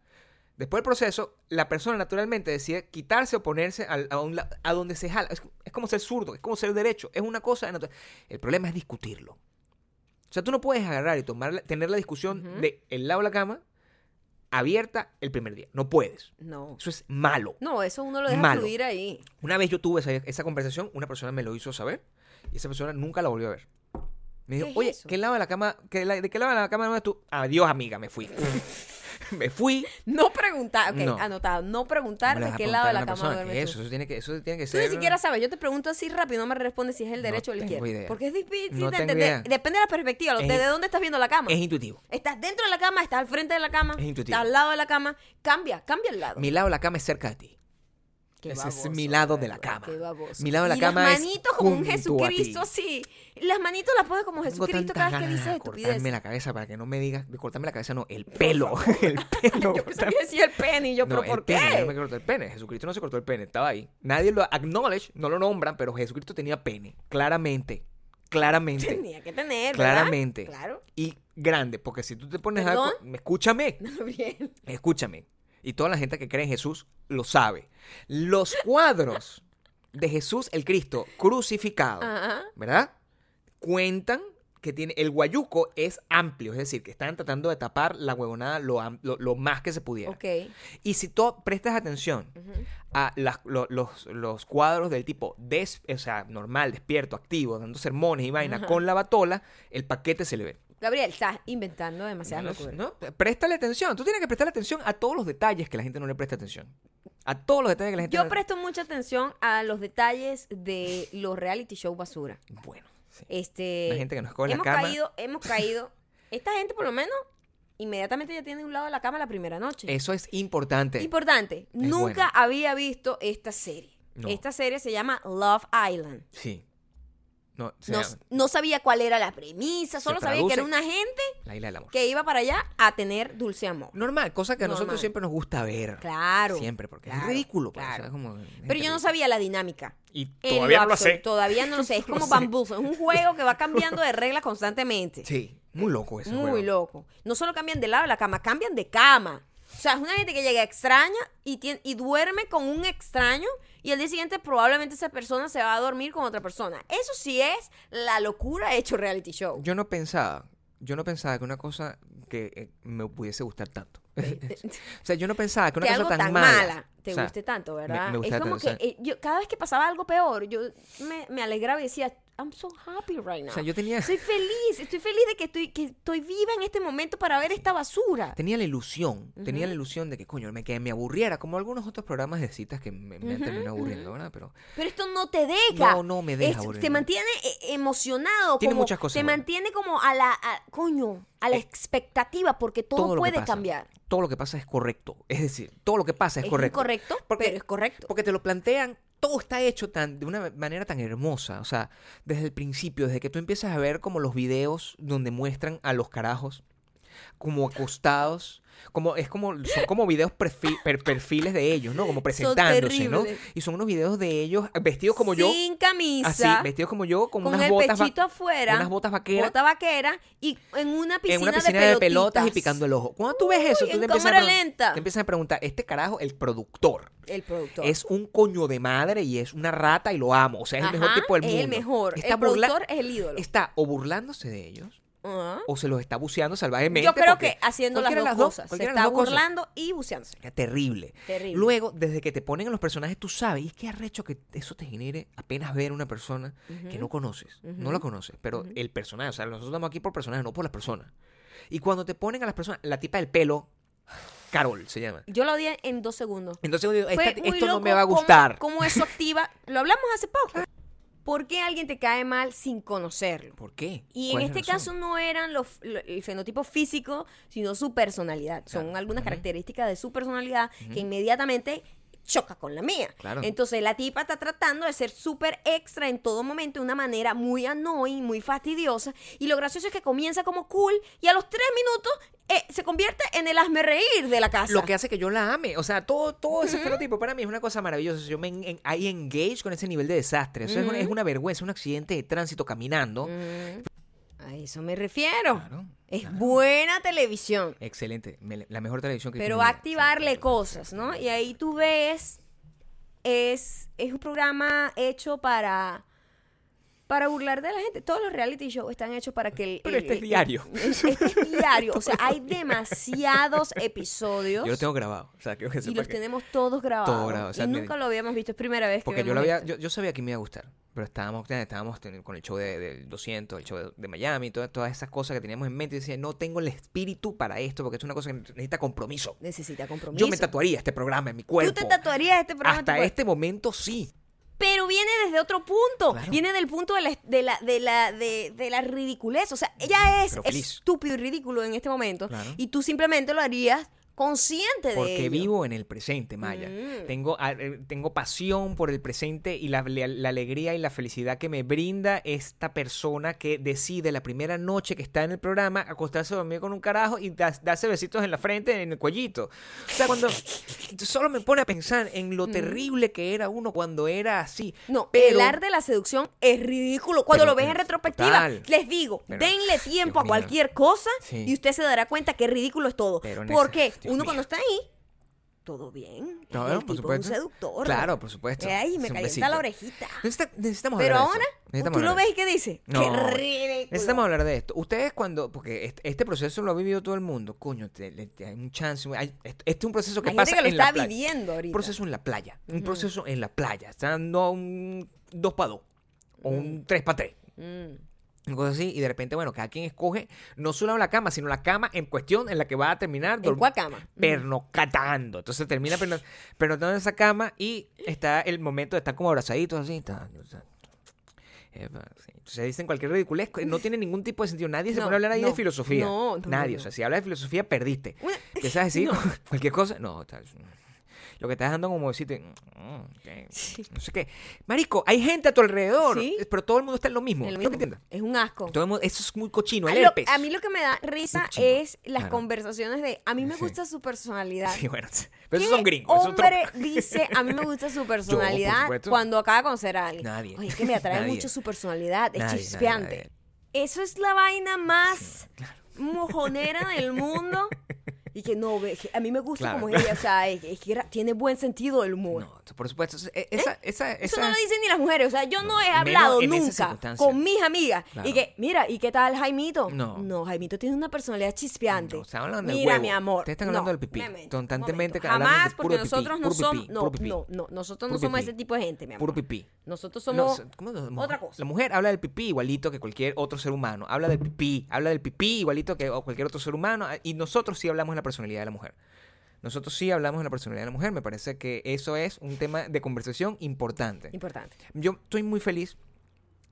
después del proceso, la persona naturalmente decide quitarse o ponerse al- a, un a donde se jala. Es, es como ser zurdo, es como ser derecho. Es una cosa. natural. El problema es discutirlo. O sea, tú no puedes agarrar y tomar, tener la discusión Ujú. de el lado de la cama abierta el primer día. No puedes. No. Eso es malo. No, eso uno lo deja Malo. fluir ahí. Una vez yo tuve esa, esa conversación, una persona me lo hizo saber y esa persona nunca la volvió a ver. Me dijo, ¿Qué es oye, eso? ¿qué lado de la cama, qué la- de qué de la cama no eres tú? Adiós, amiga, me fui. me fui. No preguntar, ok, No. anotado. No preguntar ¿Cómo le de qué lado de la cama tú. eso, eso tiene que, eso tiene que Tú ser. ni siquiera sabes, yo te pregunto así rápido, no me respondes si es el No derecho o el izquierdo. idea. Porque es difícil No de entender. idea. Depende de la perspectiva, Es de, de dónde estás viendo la cama. Es intuitivo. ¿Estás dentro de la cama? ¿Estás al frente de la cama? Es intuitivo. ¿Estás al lado de la cama? Cambia, cambia el lado. Mi lado de la cama es cerca de ti. Qué Ese es mi lado de la cama. Qué. Mi lado de la Y cama las es manitos como un Jesucristo así. Las manitos las pones como Jesucristo cada vez que dices de estupidez. cortarme la cabeza para que no me digas, cortarme la cabeza, no, el pelo. el pelo. Yo pensé que decía el pene y yo, No, ¿pero el por pene, qué? no me cortó el pene. Jesucristo no se cortó el pene, estaba ahí. Nadie lo acknowledge, no lo nombran, pero Jesucristo tenía pene, claramente. Claramente. Tenía que tener, ¿verdad? Claramente. Claro. Y grande, porque si tú te pones a... ¿Perdón? Escúchame, Bien. escúchame. Y toda la gente que cree en Jesús lo sabe. Los cuadros de Jesús el Cristo crucificado, Ajá. ¿verdad? Cuentan que tiene el guayuco es amplio, es decir, que están tratando de tapar la huevonada lo, lo- lo más que se pudiera. Y si tú prestas atención a las- lo- los, los cuadros del tipo des- o sea, normal, despierto, activo, dando sermones y vaina con la batola, el paquete se le ve. Gabriel, estás inventando demasiadas No, locuras. no, préstale atención. Tú tienes que prestarle atención a todos los detalles que la gente no le presta atención. A todos los detalles que la gente Yo no presto mucha atención a los detalles de los reality show basura. Bueno, sí. Este, La gente que nos coge la hemos cama. caído, hemos caído. Esta gente, por lo menos, inmediatamente ya tiene un lado de la cama la primera noche. Eso es importante. Importante, nunca bueno. había visto esta serie. No. Esta serie se llama Love Island. Sí. No, se No, llama no sabía cuál era la premisa, solo sabía que traduce- era una gente la isla del amor. que iba para allá a tener dulce amor. Normal, cosa que a Normal. nosotros siempre nos gusta ver. Claro. Siempre, porque claro, es ridículo. pues, claro. o sea, como- Pero yo no sabía la dinámica. Y En todavía no lo absoluto, sé. Todavía no lo sé. Es como. Bambuzo. Es un juego que va cambiando de reglas constantemente. Sí, muy loco eso. Muy loco. No solo cambian de lado de la cama, cambian de cama. O sea, es una gente que llega extraña y, tiene, y duerme con un extraño y el día siguiente probablemente esa persona se va a dormir con otra persona. Eso sí es la locura hecho reality show. Yo no pensaba, yo no pensaba que una cosa que eh, me pudiese gustar tanto. o sea, yo no pensaba que una que cosa algo tan, tan mala, mala te o sea, guste tanto, ¿verdad? me gusta es como tanto, o que eh, yo, cada vez que pasaba algo peor, yo me, me alegraba y decía, I'm so happy right now. O sea, yo tenía, Soy feliz, estoy feliz de que estoy, que estoy viva en este momento para ver esta basura. tenía la ilusión, tenía la ilusión de que, coño, me, que me aburriera, como algunos otros programas de citas que me, me han terminado aburriendo. ¿verdad? Pero Pero esto no te deja. No, no me deja Es-. Te mantiene eh, emocionado. Tiene como, muchas cosas Te buenas. mantiene como a la, a- coño, a la expectativa porque todo, puede pasa, cambiar. todo lo que pasa es correcto. Es decir, todo lo que pasa es, correcto. incorrecto, Porque- pero es correcto. Porque te lo plantean, todo está hecho tan, de una manera tan hermosa. O sea, desde el principio, desde que tú empiezas a ver como los videos donde muestran a los carajos como acostados. Como, es como, son como videos perfi- per- perfiles de ellos, ¿no? Como presentándose, ¿no? Y son unos videos de ellos vestidos como yo. Sin camisa. Así, vestidos como yo, con, con unas el botas, pechito afuera. unas botas vaqueras. Bota vaquera y en una piscina, en una piscina de, pelotas y picando el ojo. Cuando tú ves eso, Uy, tú te empiezas, a cámara pregun- lenta. te empiezas a preguntar, este carajo, el productor, El productor. es un coño de madre y es una rata y lo amo. O sea, es el mejor tipo del es mundo. el mejor. Está, el productor es el ídolo. está o burlándose de ellos O se los está buceando salvajemente. Yo creo que haciendo las dos, cosas. Se está dos cosas. burlando y buceándose. Era terrible. Terrible. Luego, desde que te ponen a los personajes, tú sabes, y es que arrecho que eso te genere apenas ver una persona que no conoces. No la conoces, pero el personaje, o sea, nosotros estamos aquí por personajes, no por las personas. Y cuando te ponen a las personas, la tipa del pelo, Carol se llama. Yo lo odié en dos segundos. Fue esta- muy esto no me va a cómo- gustar. Cómo, eso activa. Lo hablamos hace poco. ¿Por qué alguien te cae mal sin conocerlo? ¿Por qué? Y en ¿Cuál es este caso no eran los, lo- el fenotipo físico, sino su personalidad. Son algunas características de su personalidad que inmediatamente choca con la mía. Claro. Entonces la tipa está tratando de ser súper extra en todo momento de una manera muy annoying, muy fastidiosa. Y lo gracioso es que comienza como cool y a los tres minutos eh, se convierte en el hazme reír de la casa. Lo que hace que yo la ame. O sea, todo, todo ese fenotipo para mí es una cosa maravillosa. Yo me en, ahí engage con ese nivel de desastre. Eso es, una, es una vergüenza, un accidente de tránsito caminando. Mm. A eso me refiero. Claro, es buena televisión. Excelente. Me- la mejor televisión que Pero mi vida. activarle cosas, ¿no? Y ahí tú ves, es, es un programa hecho para, para burlar de la gente. Todos los reality shows están hechos para que el... Pero el- este es el- diario. Este es diario. O sea, hay demasiados episodios. Yo lo tengo grabado. O sea, que y los que- tenemos todos grabados. Todo grabado, o sea, y nunca lo habíamos visto. Es primera vez que Porque yo, lo había, yo, yo sabía que me iba a gustar. Pero estábamos, estábamos con el show de- del 200, el show de, de Miami, todas, todas esas cosas que teníamos en mente. Y decía, no tengo el espíritu para esto porque es una cosa que necesita compromiso. Necesita compromiso. Yo me tatuaría este programa en mi cuerpo. Tú te tatuarías este programa. en tu Hasta cuerpo? este momento sí. Pero viene desde otro punto. Claro. Viene del punto de la, de la, de la, de, de la ridiculez. O sea, ella es estúpido y ridículo en este momento. Claro. Y tú simplemente lo harías consciente de Porque ello. vivo en el presente, Maya. Mm. Tengo, ah, eh, tengo pasión por el presente y la, la- la alegría y la felicidad que me brinda esta persona que decide la primera noche que está en el programa acostarse a dormir con un carajo y das- darse besitos en la frente, en el cuellito. O sea, cuando solo me pone a pensar en lo terrible que era uno cuando era así. Mm. No, pero, el arte de la seducción es ridículo. Cuando Pero, lo ves en retrospectiva, total. les digo, Pero, denle tiempo a mío. cualquier cosa Sí. y usted se dará cuenta que ridículo es todo. Porque Dios uno mío. cuando está ahí, todo bien. No, el no, por es supuesto. un seductor. Claro, por supuesto. Ay, me un calienta besito. la orejita. Necesita- necesitamos Pero hablar de ahora, eso. Tú lo ves y qué dice. No. Qué ridículo. Necesitamos hablar de esto. Ustedes cuando, porque este, este proceso lo ha vivido todo el mundo, coño, te- le- te- hay un chance. hay- este este es un proceso que Hay pasa gente que lo en la está playa. viviendo Un ahorita. proceso en la playa. Un proceso en la playa. Está dando un 2 para 2 o un 3 para 3. Mm. Una cosa así, y de repente, bueno, cada quien escoge no solo la cama, sino la cama en cuestión en la que va a terminar ¿En cuál cama? Mm. pernoctando. Entonces termina perno- pernoctando en esa cama y está el momento de estar como abrazaditos así. sí. Entonces dicen cualquier ridiculez, no tiene ningún tipo de sentido. Nadie se No, pone a hablar ahí de filosofía. no, Nadie. O sea, si hablas de filosofía, perdiste. Empiezas a decir cualquier cosa. No, está- lo que estás dando como decirte, mm, ok, no sé qué. Marico, hay gente a tu alrededor, Sí. pero todo el mundo está en lo mismo. Es un asco. Todo el mundo- eso es muy cochino, A el lo- herpes. a mí lo que me da risa es las Claro. conversaciones de a mí me Sí. gusta su personalidad. Sí, bueno, pero esos ¿Qué son gringos. son hombre dice a mí me gusta su personalidad cuando acaba de conocer a alguien? Nadie. Oye, es que me atrae Nadie. mucho su personalidad, es Nadie, nadie, chispeante. nadie. Eso es la vaina más mojonera del mundo. Y que no, a mí me gusta Claro. como ella, o sea, es, es que tiene buen sentido del humor. No, por supuesto. e- Esa, esa, Eso esa- no lo dicen ni las mujeres. O sea, yo no, No, he hablado esa nunca con mis amigas. Claro. Y que, mira, ¿y qué tal Jaimito? No. No, Jaimito tiene una personalidad chispeante. No, están hablando mira, mi amor. Ustedes están hablando no, del pipí. Constantemente Jamás, de porque pipí, nosotros no somos. No, no, no. Nosotros no somos pipí. ese tipo de gente, mi amor. Puro pipí. Nosotros No, somos. ¿cómo otra cosa. La mujer habla del pipí igualito que cualquier otro ser humano. Habla del pipí. Habla del pipí igualito que cualquier otro ser humano. Y nosotros sí hablamos la personalidad de la mujer. Nosotros sí hablamos de la personalidad de la mujer. Me parece que eso es un tema de conversación importante. Importante. Yo estoy muy feliz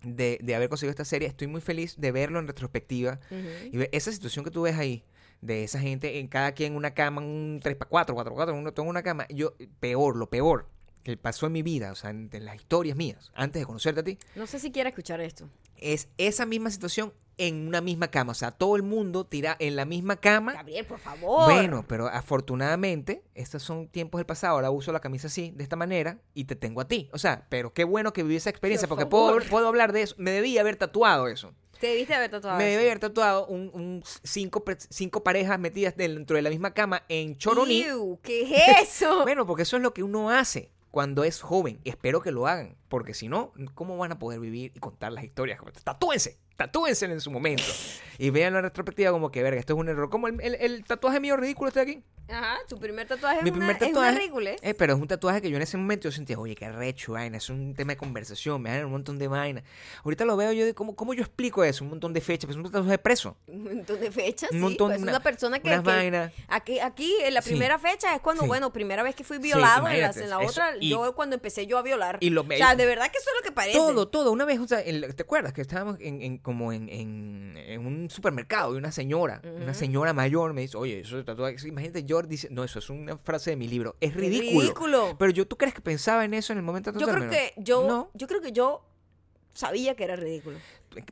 de, de haber conseguido esta serie. Estoy muy feliz de verlo en retrospectiva. Ujú. Y ver esa situación que tú ves ahí, de esa gente en cada quien en una cama, un 3x4, 4x4, uno en una cama. Yo, peor, lo peor que pasó en mi vida, o sea, en, en las historias mías, antes de conocerte a ti, No sé si quiere escuchar esto. Es esa misma situación en una misma cama. O sea, todo el mundo tira en la misma cama. Gabriel, por favor. Bueno, pero afortunadamente, estos son tiempos del pasado. Ahora uso la camisa así, de esta manera, y te tengo a ti. O sea, pero qué bueno que viví esa experiencia, Por porque puedo, puedo hablar de eso. Me debí haber tatuado eso. Te debiste haber tatuado. Me debí haber tatuado un, un cinco, cinco parejas metidas dentro de la misma cama en Choroní. Iu, ¿Qué es eso? Bueno, porque eso es lo que uno hace cuando es joven. Espero que lo hagan. Porque si no, ¿cómo van a poder vivir y contar las historias? Tatúense, tatúense en su momento. Y vean la retrospectiva como que, verga, esto es un error. Como el, el- el tatuaje mío ridículo está aquí. Ajá, tu primer tatuaje Mi es, una, primer es tatuaje. una ridícula, ¿eh? eh, pero es un tatuaje que yo en ese momento yo sentía, oye, qué recho, vaina. Es un tema de conversación, me dan un montón de vaina. Ahorita lo veo yo de cómo, cómo yo explico eso, un montón de fechas, pues es un tatuaje de preso. Un montón de fechas, Un sí. montón, pues una- una persona que, unas que- vainas. aquí, aquí en la Sí. primera fecha es cuando, Sí. bueno, primera vez que fui Sí, violado, en, la, en la otra, Y- yo cuando empecé yo a violar. Y lo- o sea, de verdad que eso es lo que parece. Todo, todo. Una vez, o sea, en- ¿te acuerdas que estábamos en, en- como en, en- en un supermercado y una señora, una señora mayor me dice, oye, eso tatuaje, imagínate, yo dice, no, eso es una frase de mi libro, es ridículo. ridículo. Pero yo, ¿tú crees que pensaba en eso en el momento de yo creo que yo, No, yo creo que yo sabía que era ridículo.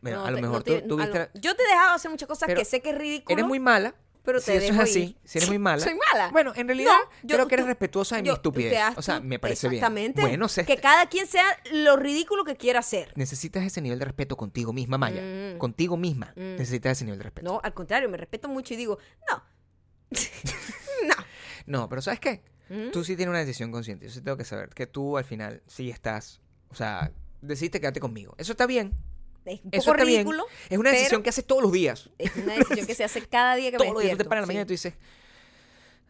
No a lo no mejor te- tú, tú a viste lo- la- Yo te he dejado hacer muchas cosas Pero que sé que es ridículo. Eres muy mala. Pero si te eso es así, ir. si eres muy mala. Soy mala. Bueno, en realidad No, yo- creo que eres tú- respetuosa de mi estupidez. o sea, me parece bien. Exactamente. Bueno, sé, Que cada quien sea lo ridículo que quiera ser. necesitas ese nivel de respeto contigo misma, Maya. Mm. Contigo misma. Mm. Necesitas ese nivel de respeto. No, al contrario, me respeto mucho y digo, no. no. No, pero ¿sabes qué? ¿Mm? Tú sí tienes una decisión consciente. Yo sí tengo que saber que tú al final sí estás. O sea, decidiste quedarte conmigo. Eso está bien. Es un poco bien. ridículo. Es una decisión que haces todos los días. Es una decisión que se hace cada día que Todos me los días. Tú te despierto. paras en la mañana y tú dices.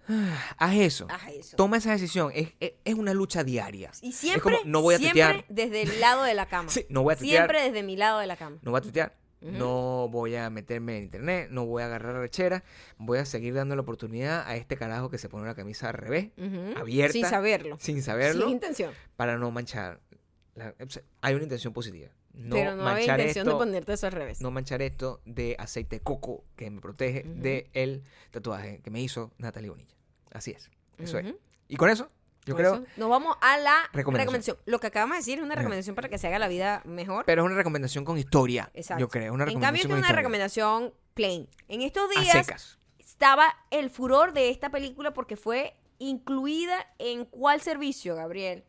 "Ah, haz eso. Haz eso. Toma esa decisión. Es, es, es una lucha diaria. Y es siempre, como, no voy a siempre desde el lado de la cama. Sí, no voy a tuitear. Siempre desde mi lado de la cama. No voy a tuitear. Ujú. No voy a meterme en internet. No voy a agarrar rechera. Voy a seguir dando la oportunidad a este carajo que se pone la camisa al revés. Ujú. Abierta. Sin saberlo. Sin saberlo. Sin intención. para no manchar. la- hay una intención positiva. No pero no había manchar intención esto, de ponerte eso al revés. no manchar esto de aceite de coco que me protege Ujú. de el tatuaje que me hizo Natalie Bonilla. Así es. Eso es. Y con eso, yo Por creo. eso, Nos vamos a la Recomendación. recomendación. Lo que acabamos de decir es una recomendación para que se haga la vida mejor. Pero es una recomendación con historia. Exacto. Yo creo. Una en cambio, recomendación es una historia. recomendación plain. En estos A días secas. estaba el furor de esta película porque fue incluida en cuál servicio, Gabriel?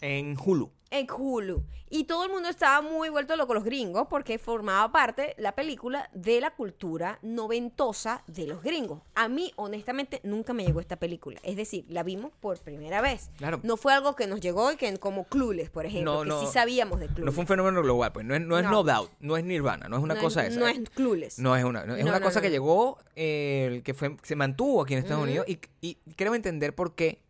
En Hulu. En Hulu. Y todo el mundo estaba muy vuelto loco los gringos porque formaba parte la película de la cultura noventosa de los gringos. A mí, honestamente, nunca me llegó esta película. Es decir, la vimos por primera vez. Claro. No fue algo que nos llegó y que como Clueless, por ejemplo, No, que no. sí sabíamos de Clueless. No fue un fenómeno global, pues. No es no, es No. doubt, no es Nirvana, no es una cosa es, esa. No es Clueless. No es una, es una cosa que llegó, eh, que fue, se mantuvo aquí en Estados. Unidos y, y creo entender por qué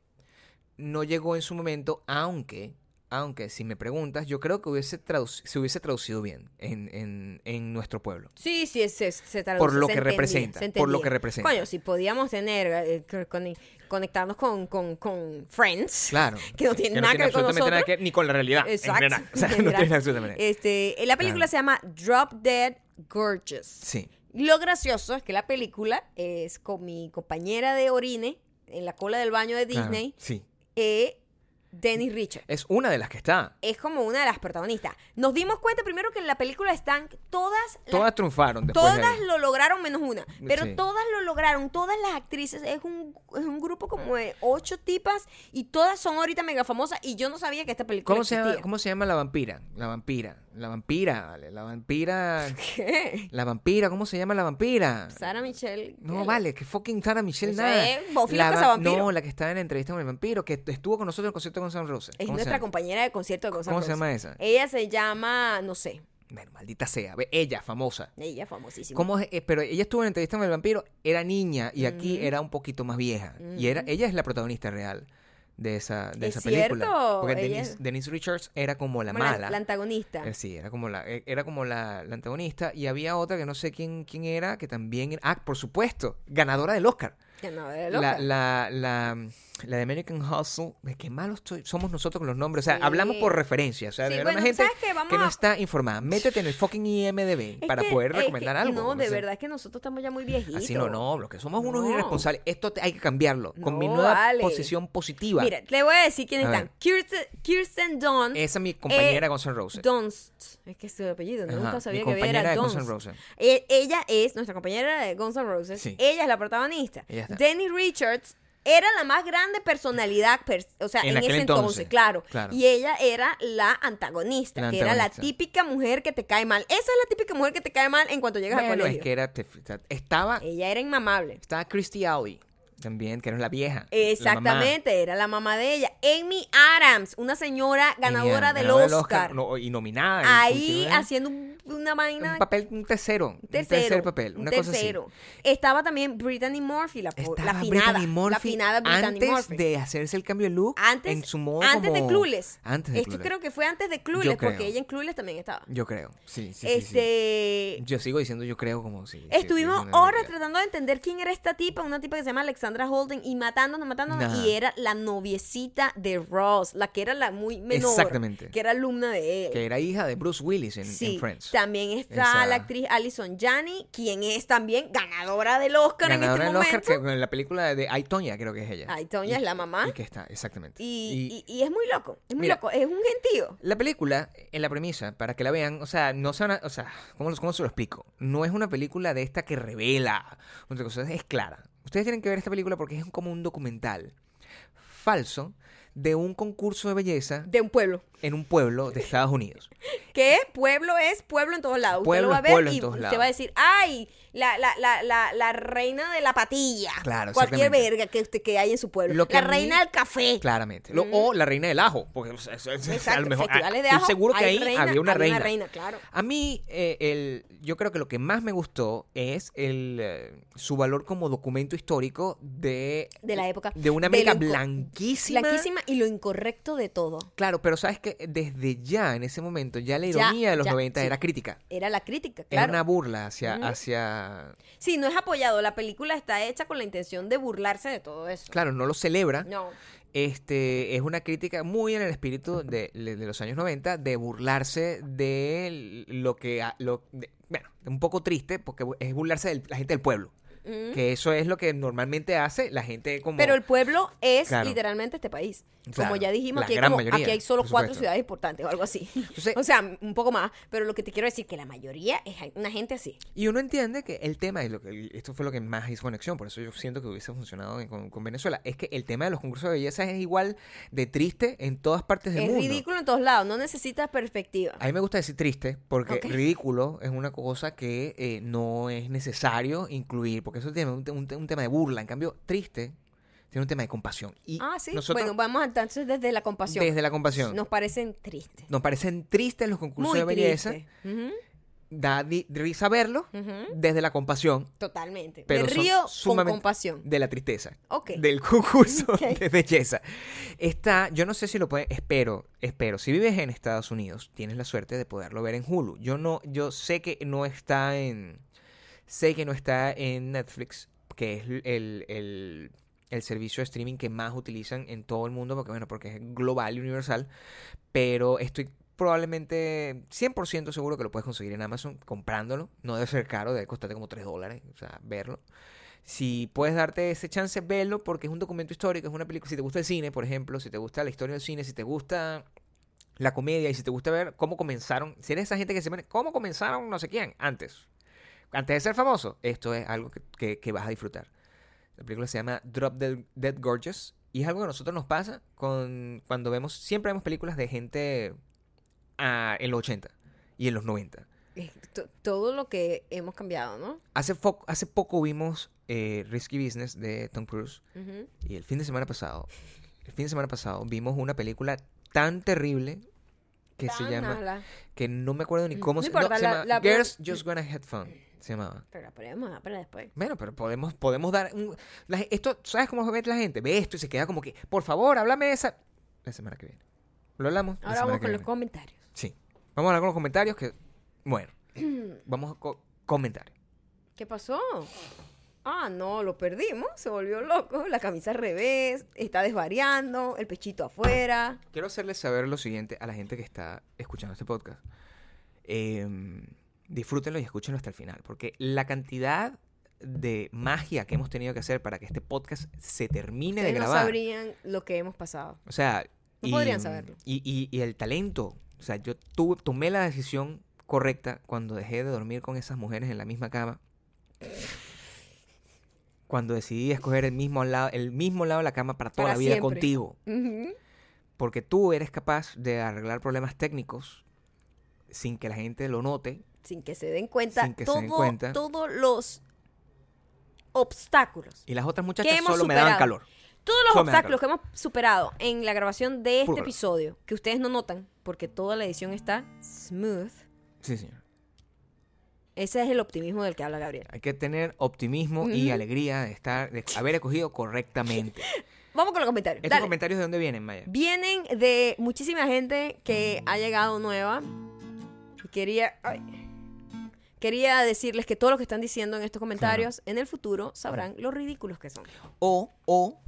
no llegó en su momento, aunque, aunque si me preguntas, yo creo que hubiese se hubiese traducido bien en, en, en nuestro pueblo. Sí, sí, se, se traduce, Por lo se que entendía, representa, se por lo que representa. Coño, si podíamos tener, eh, co- con- conectarnos con, con, con Friends. Claro. Que no tiene nada que ver con absolutamente nada nosotros. que ver ni con la realidad. en Exacto. general. O sea, en no general. tiene absolutamente. Este, la película Claro. se llama Drop Dead Gorgeous. Sí. Lo gracioso es que la película es con mi compañera de orine en la cola del baño de claro, Disney, Sí. eh, Dennis Richards. Es una de las que está. Es como una de las protagonistas. Nos dimos cuenta primero que en la película están todas las Todas triunfaron después Todas lo lograron menos una. Pero Sí. todas lo lograron. Todas las actrices. Es un, es un grupo como de ocho tipas. Y todas son ahorita mega famosas. Y yo no sabía que esta película ¿Cómo se, llama, ¿Cómo se llama la vampira? La vampira. La vampira, vale. La vampira. ¿Qué? La vampira, ¿cómo se llama la vampira? Sara Michelle. No, vale, que fucking Sara Michelle nada. es la va-. No, la que está en la entrevista con el vampiro, que estuvo con nosotros en el concierto con San Roses. Es ¿Cómo se nuestra compañera de concierto de N' ¿Cómo se llama esa? Ella se llama, no sé. Bueno, maldita sea. Ve, Ella, famosa. Ella famosísima. ¿Cómo es? Eh, pero ella estuvo en la entrevista con el vampiro, era niña y aquí era un poquito más vieja. Y era, ella es la protagonista real de esa, de ¿Es esa película. cierto? Porque Denise, Richards era como la Como mala. La, antagonista. Eh, sí, era como la, eh, era como la, la antagonista. Y había otra que no sé quién, quién era, que también. Ah, por supuesto, ganadora del Oscar. Que no, de La, loca. la, la, la de American Hustle. De qué malos estoy- somos nosotros con los nombres. O sea, Sí. hablamos por referencia. O sea, Sí, de verdad, bueno, gente que no está informada. Métete en el fucking IMDB Es para que- poder que- recomendar algo. No, de sea, verdad es que nosotros estamos ya muy viejitos. Así no, no, lo que somos unos No. irresponsables. Esto te- hay que cambiarlo. Con mi nueva vale. posición positiva. Mira, le voy a decir quiénes A están. Kirsten, Kirsten Dunst. Esa es mi compañera Eh, Guns N' Roses. Dunst. Es que es su apellido, Ajá, nunca mi sabía que compañera era de Guns. N' Roses. E- ella es nuestra compañera de Guns N' Roses. Sí. Ella es la protagonista. Ella Denny Richards era la más grande personalidad, pers- o sea, En ese entonces, entonces, claro. claro. Y ella era la antagonista, La que era la típica mujer que te cae mal. Esa es la típica mujer que te cae mal en cuanto llegas al Bueno, colegio. es que era, estaba, Ella era inmamable. estaba Christy Alley también, que era la vieja. la mamá. Exactamente, era la mamá de ella. Amy Adams, una señora ganadora Ella, del ganadora Oscar. no, y nominada. ahí haciendo un- una vaina un papel, un tercero. Un tercero, tercer papel. un Una cosa así. tercero. Estaba también Brittany Murphy, la, Estaba la finada, Brittany Murphy la finada Brittany antes Murphy. de hacerse el cambio de look antes, en su modo antes de como- Clueless. Antes de Esto Clueless. creo que fue antes de Clueless, porque ella en Clueless también estaba. Yo creo, sí, sí, sí, sí. este, Yo sigo diciendo yo creo como si... si- Estuvimos es horas tratando de entender quién era esta tipa, una tipa que se llama Alexandra Holden, y matándonos, matándonos, Nah. y era la noviecita de Ross, la que era la muy menor. Exactamente. Que era alumna de él. Que era hija de Bruce Willis en, en Sí, Friends. también está Esa- la actriz Alison Janney, quien es también ganadora del Oscar Ganadora en del este Oscar, momento. que en la película de Tonya, creo que es ella. Tonya Y- es la mamá. Y que está, exactamente. Y, y- y es muy loco, es muy Mira. loco, es un gentío. La película, en la premisa, para que la vean, o sea, no se van a- o sea, ¿cómo, cómo se lo explico? No es una película de esta que revela, otra cosa, es clara. Ustedes tienen que ver esta película porque es como un documental falso de un concurso de belleza De un pueblo. En un pueblo de Estados Unidos. Que pueblo es pueblo en todos lados. Usted Pueblo lo va a ver pueblo en todos usted lados. va a decir, ay, la, la, la, la, la reina de la patilla. Claro, Cualquier verga que, usted, que hay en su pueblo. Lo que la mí- reina del café. Claramente. Lo- O la reina del ajo, porque es- es- Exacto, a lo mejor festivales de ajo, seguro que ahí reina, había una reina. claro. A mí, eh, el, yo creo que lo que más me gustó es el, eh, su valor como documento histórico de, De la época. de una América blanquísima. Blanquísima y lo incorrecto de todo. Claro, pero sabes que desde ya, en ese momento, ya la Ya, ironía de los ya, 90 sí. era crítica. Era la crítica, Era claro. una burla hacia, hacia... Sí, no es apoyado. La película está hecha con la intención de burlarse de todo eso. Claro, no lo celebra. No. Este, es una crítica muy en el espíritu de, de los años 90 de burlarse de lo que... Lo, de- bueno, un poco triste porque es burlarse de la gente del pueblo. Mm. Que eso es lo que normalmente hace la gente como... Pero el pueblo es Claro. literalmente este país. Claro, Como ya dijimos, aquí hay, como- mayoría, aquí hay solo cuatro ciudades importantes o algo así. Entonces- o sea, un poco más. Pero lo que te quiero decir que la mayoría es una gente así. Y uno entiende que el tema, y lo que, esto fue lo que más hizo conexión, por eso yo siento que hubiese funcionado en- con, con Venezuela, es que el tema de los concursos de belleza es igual de triste en todas partes del Es mundo. ridículo en todos lados. No necesitas perspectiva. A mí me gusta decir triste porque ridículo es una cosa que eh, no es necesario incluir, porque eso tiene un, un te- un tema de burla. En cambio, triste tiene un tema de compasión. Y Ah, sí. nosotros, bueno, vamos entonces desde la compasión. desde la compasión, Nos parecen tristes. nos parecen tristes los concursos Muy de belleza. Da di- risa verlos ujú. desde la compasión Totalmente. Pero Me río con compasión. de la tristeza. Ok. Del concurso de belleza. Está, yo no sé si lo pueden, espero, espero. Si vives en Estados Unidos, tienes la suerte de poderlo ver en Hulu. Yo no, yo sé que no está en, sé que no está en Netflix, que es el, el, el servicio de streaming que más utilizan en todo el mundo, porque bueno, porque es global y universal. Pero estoy probablemente 100% seguro que lo puedes conseguir en Amazon comprándolo. No debe ser caro, debe costarte como 3 dólares, o sea, verlo. Si puedes darte ese chance, verlo porque es un documento histórico, es una película. Si te gusta el cine, por ejemplo, si te gusta la historia del cine, si te gusta la comedia y si te gusta ver cómo comenzaron, si eres esa gente que se pone, cómo comenzaron no sé quién antes, antes de ser famoso, esto es algo que, que- que vas a disfrutar. La película se llama Drop Dead, Dead Gorgeous y es algo que a nosotros nos pasa con cuando vemos, siempre vemos películas de gente ah, en los 80 y en los 90. Es to- Todo lo que hemos cambiado, ¿no? Hace, hace poco vimos eh, Risky Business de Tom Cruise y el fin de semana pasado, el fin de semana pasado vimos una película tan terrible que se Tan llama mala. que no me acuerdo ni cómo No se, importa, se la- llama la- Girls Just Gonna Have Fun se llamaba. Pero la ponemos para después. Bueno, pero podemos podemos dar un, la esto, ¿sabes cómo ve la gente? Ve esto y se queda como que, por favor, háblame de esa la semana que viene. Lo hablamos la Ahora vamos con los comentarios. Sí. Vamos a hablar con los comentarios que bueno, vamos a co- comentarios. ¿Qué pasó? Ah, no, lo perdimos. Se volvió loco. La camisa al revés. Está desvariando. El pechito afuera. Quiero hacerles saber lo siguiente a la gente que está escuchando este podcast. Eh, disfrútenlo y escúchenlo hasta el final, porque la cantidad de magia que hemos tenido que hacer para que este podcast se termine de Ustedes no grabar. sabrían lo que hemos pasado. O sea, No podrían saberlo. Y, y- y el talento. O sea, yo tuve, tomé la decisión correcta cuando dejé de dormir con esas mujeres en la misma cama. Cuando decidí escoger el mismo lado, el mismo lado de la cama para toda Para la vida siempre. contigo. Porque tú eres capaz de arreglar problemas técnicos sin que la gente lo note. Sin que se den cuenta. Sin que se todo- den cuenta. Todos los obstáculos. Y las otras muchachas solo me daban calor. Todos los Solo obstáculos que hemos superado en la grabación de este Puro episodio, que ustedes no notan, porque toda la edición está smooth. Sí, señor. Ese es el optimismo del que habla Gabriel. Hay que tener optimismo y alegría de estar, de haber escogido correctamente. Vamos con los comentarios. ¿Estos Dale. comentarios de dónde vienen, Maya? Vienen de muchísima gente que ha llegado nueva. Y quería. ay. Quería decirles que todo lo que están diciendo en estos comentarios, en el futuro sabrán lo ridículos que son. O, o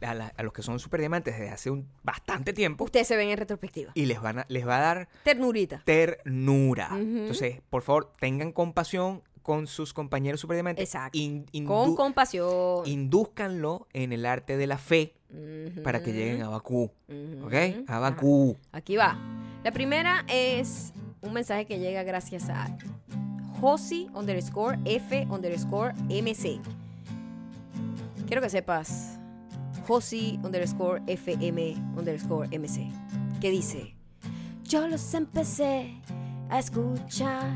a, la- a los que son super diamantes desde hace un bastante tiempo Ustedes se ven en retrospectiva. y les, van a- les va a dar Ternurita. ternura. Entonces, por favor, tengan compasión con sus compañeros super diamantes. Exacto. In- Con compasión. indúzcanlo en el arte de la fe para que lleguen a Bakú. ¿Ok? A. Bakú. Aquí va. La primera es un mensaje que llega gracias a Josi underscore F underscore MC. Quiero que sepas, Josi underscore FM underscore MC, que dice, yo los empecé a escuchar,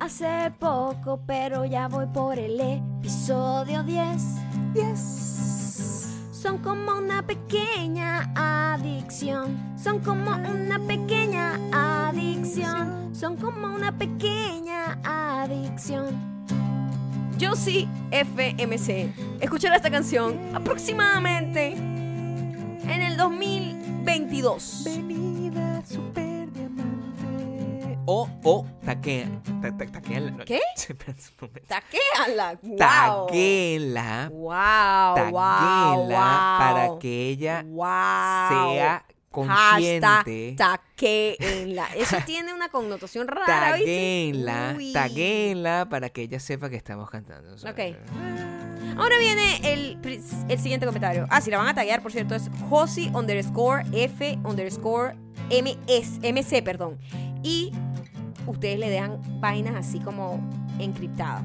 hace poco, pero ya voy por el episodio 10. Son como una pequeña adicción. Son como una pequeña adicción. Son como una pequeña adicción. Yo sí, FMC. Escucharé esta canción aproximadamente en el 2022. Venida super. O, o, taquean. ta- ta- taquean la- ¿Qué? Taquéala. Wow. Taguela. Wow, Taguela wow. para que ella wow. sea consciente. Taguéenla. Eso tiene una connotación rara, Uy. taguéenla para que ella sepa que estamos cantando. Ok. Ahora viene el, el siguiente comentario. Ah, si la van a taguear, por cierto, es Josi underscore F underscore MS, MC, perdón. Y ustedes le dejan vainas así como encriptadas.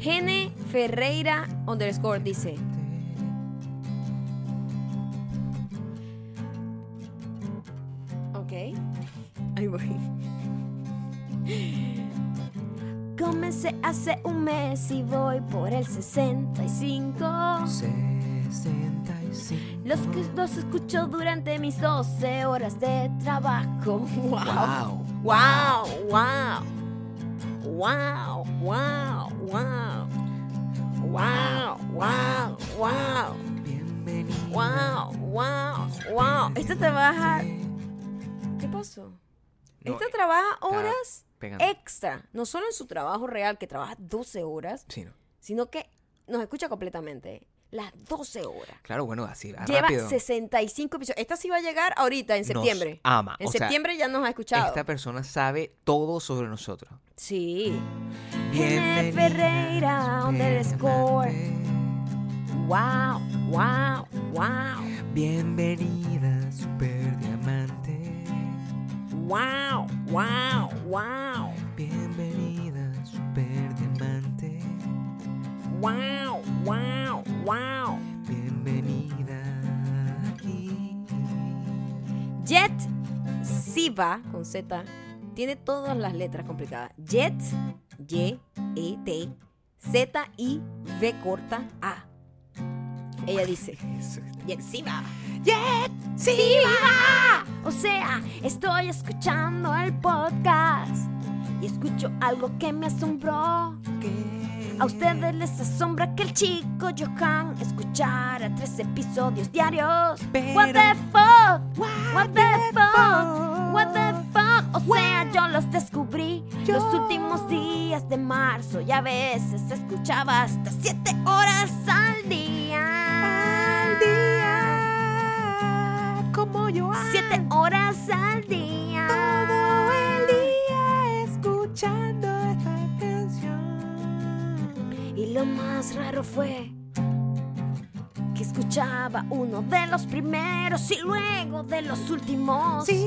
Gene Ferreira underscore dice. Ok. Ahí voy. Comencé hace un mes y voy por el 65. 65. Los, que- los escucho durante mis 12 horas de trabajo. Wow. Wow. Wow, wow. Wow, wow, wow. Wow, wow, wow. Bienvenido. Wow, wow, wow. Esto trabaja. ¿Qué pasó? No, Esto trabaja horas extra. No solo en su trabajo real, que trabaja 12 horas, Sí, no. sino que nos escucha completamente. Las 12 horas. Claro, bueno, así, ah, Lleva rápido. 65 episodios. Esta sí va a llegar ahorita, en Nos septiembre. ama. En o sea, septiembre ya nos ha escuchado. Esta persona sabe todo sobre nosotros. Sí. Bienvenida, Ferreira, underscore. superdiamante. Wow, wow, wow. Bienvenida, super diamante. Wow, wow, wow. Bienvenida, super diamante. Wow, wow, wow. Bienvenida aquí. Jet Siva, con Z, tiene todas las letras complicadas. Jet, Y, E, T, Z, I, V corta, A. Ella dice, Jet Siva. Jet Siva. O sea, estoy escuchando el podcast y escucho algo que me asombró. A ustedes les asombra que el chico Johan escuchara tres episodios diarios. What the fuck? What the fuck? What the fuck? O sea, yo los descubrí los últimos días de marzo y a veces escuchaba hasta siete horas al día. Al día. Como yo Siete horas al día. todo Y lo más raro fue que escuchaba uno de los primeros y luego de los últimos. Sí.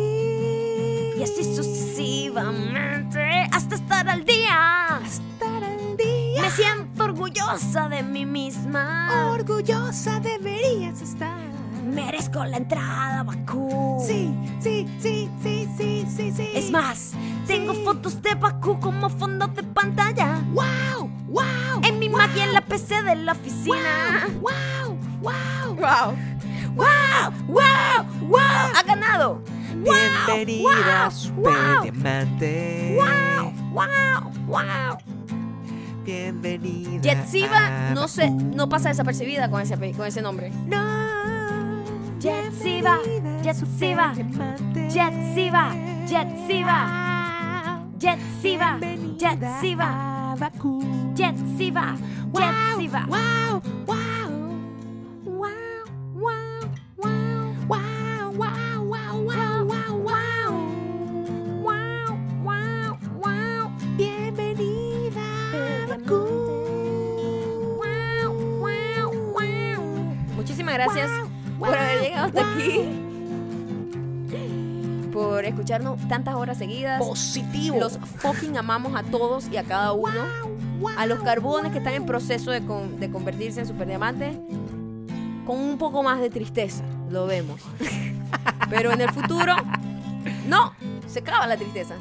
Y así sucesivamente hasta estar al día. estar al día. Me siento orgullosa de mí misma. Orgullosa deberías estar. Merezco la entrada a Bakú. Sí, sí, sí, sí, sí, sí, sí. Es más, tengo fotos de Bakú como fondo de pantalla. wow, wow. PC de la oficina. wow, wow. Wow. Wow, wow, wow. Ha ganado. Bienvenida, wow, super wow. diamante. Wow, wow, wow. Bienvenida. Jetsiva a no se, no pasa desapercibida con ese, con ese nombre. No. Jetsiva, Jetsiva. Jetsiva, Jetsiva, Jetsiva, Jetsiva, a. Jetsiva, Wow, wow, wow. Wow, wow, wow. Wow, wow, wow, wow, wow, wow. Wow, wow, wow. Bienvenida, Bakú. Wow, wow, wow. Muchísimas gracias por haber llegado hasta aquí por escucharnos tantas horas seguidas. Positivo. Los fucking amamos a todos y a cada uno. Wow. A los carbones que están en proceso de, con- de convertirse en superdiamantes, con un poco más de tristeza, lo vemos. Pero en el futuro, no, se acaba la tristeza.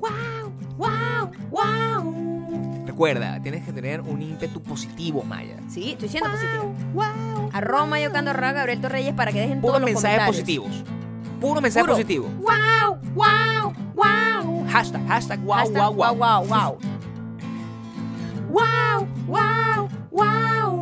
Wow, wow, wow. Recuerda, tienes que tener un ímpetu positivo, Maya. Sí, estoy siendo positivo. Wow. Arroba Mayocando Arroba Gabriel Torreyes para que dejen Puro todos los mensajes comentarios. positivos. Puro mensaje Puro. positivo. Wow, wow, wow. Hashtag, hashtag, wow, Hashtag wow, wow. wow, wow, wow, wow.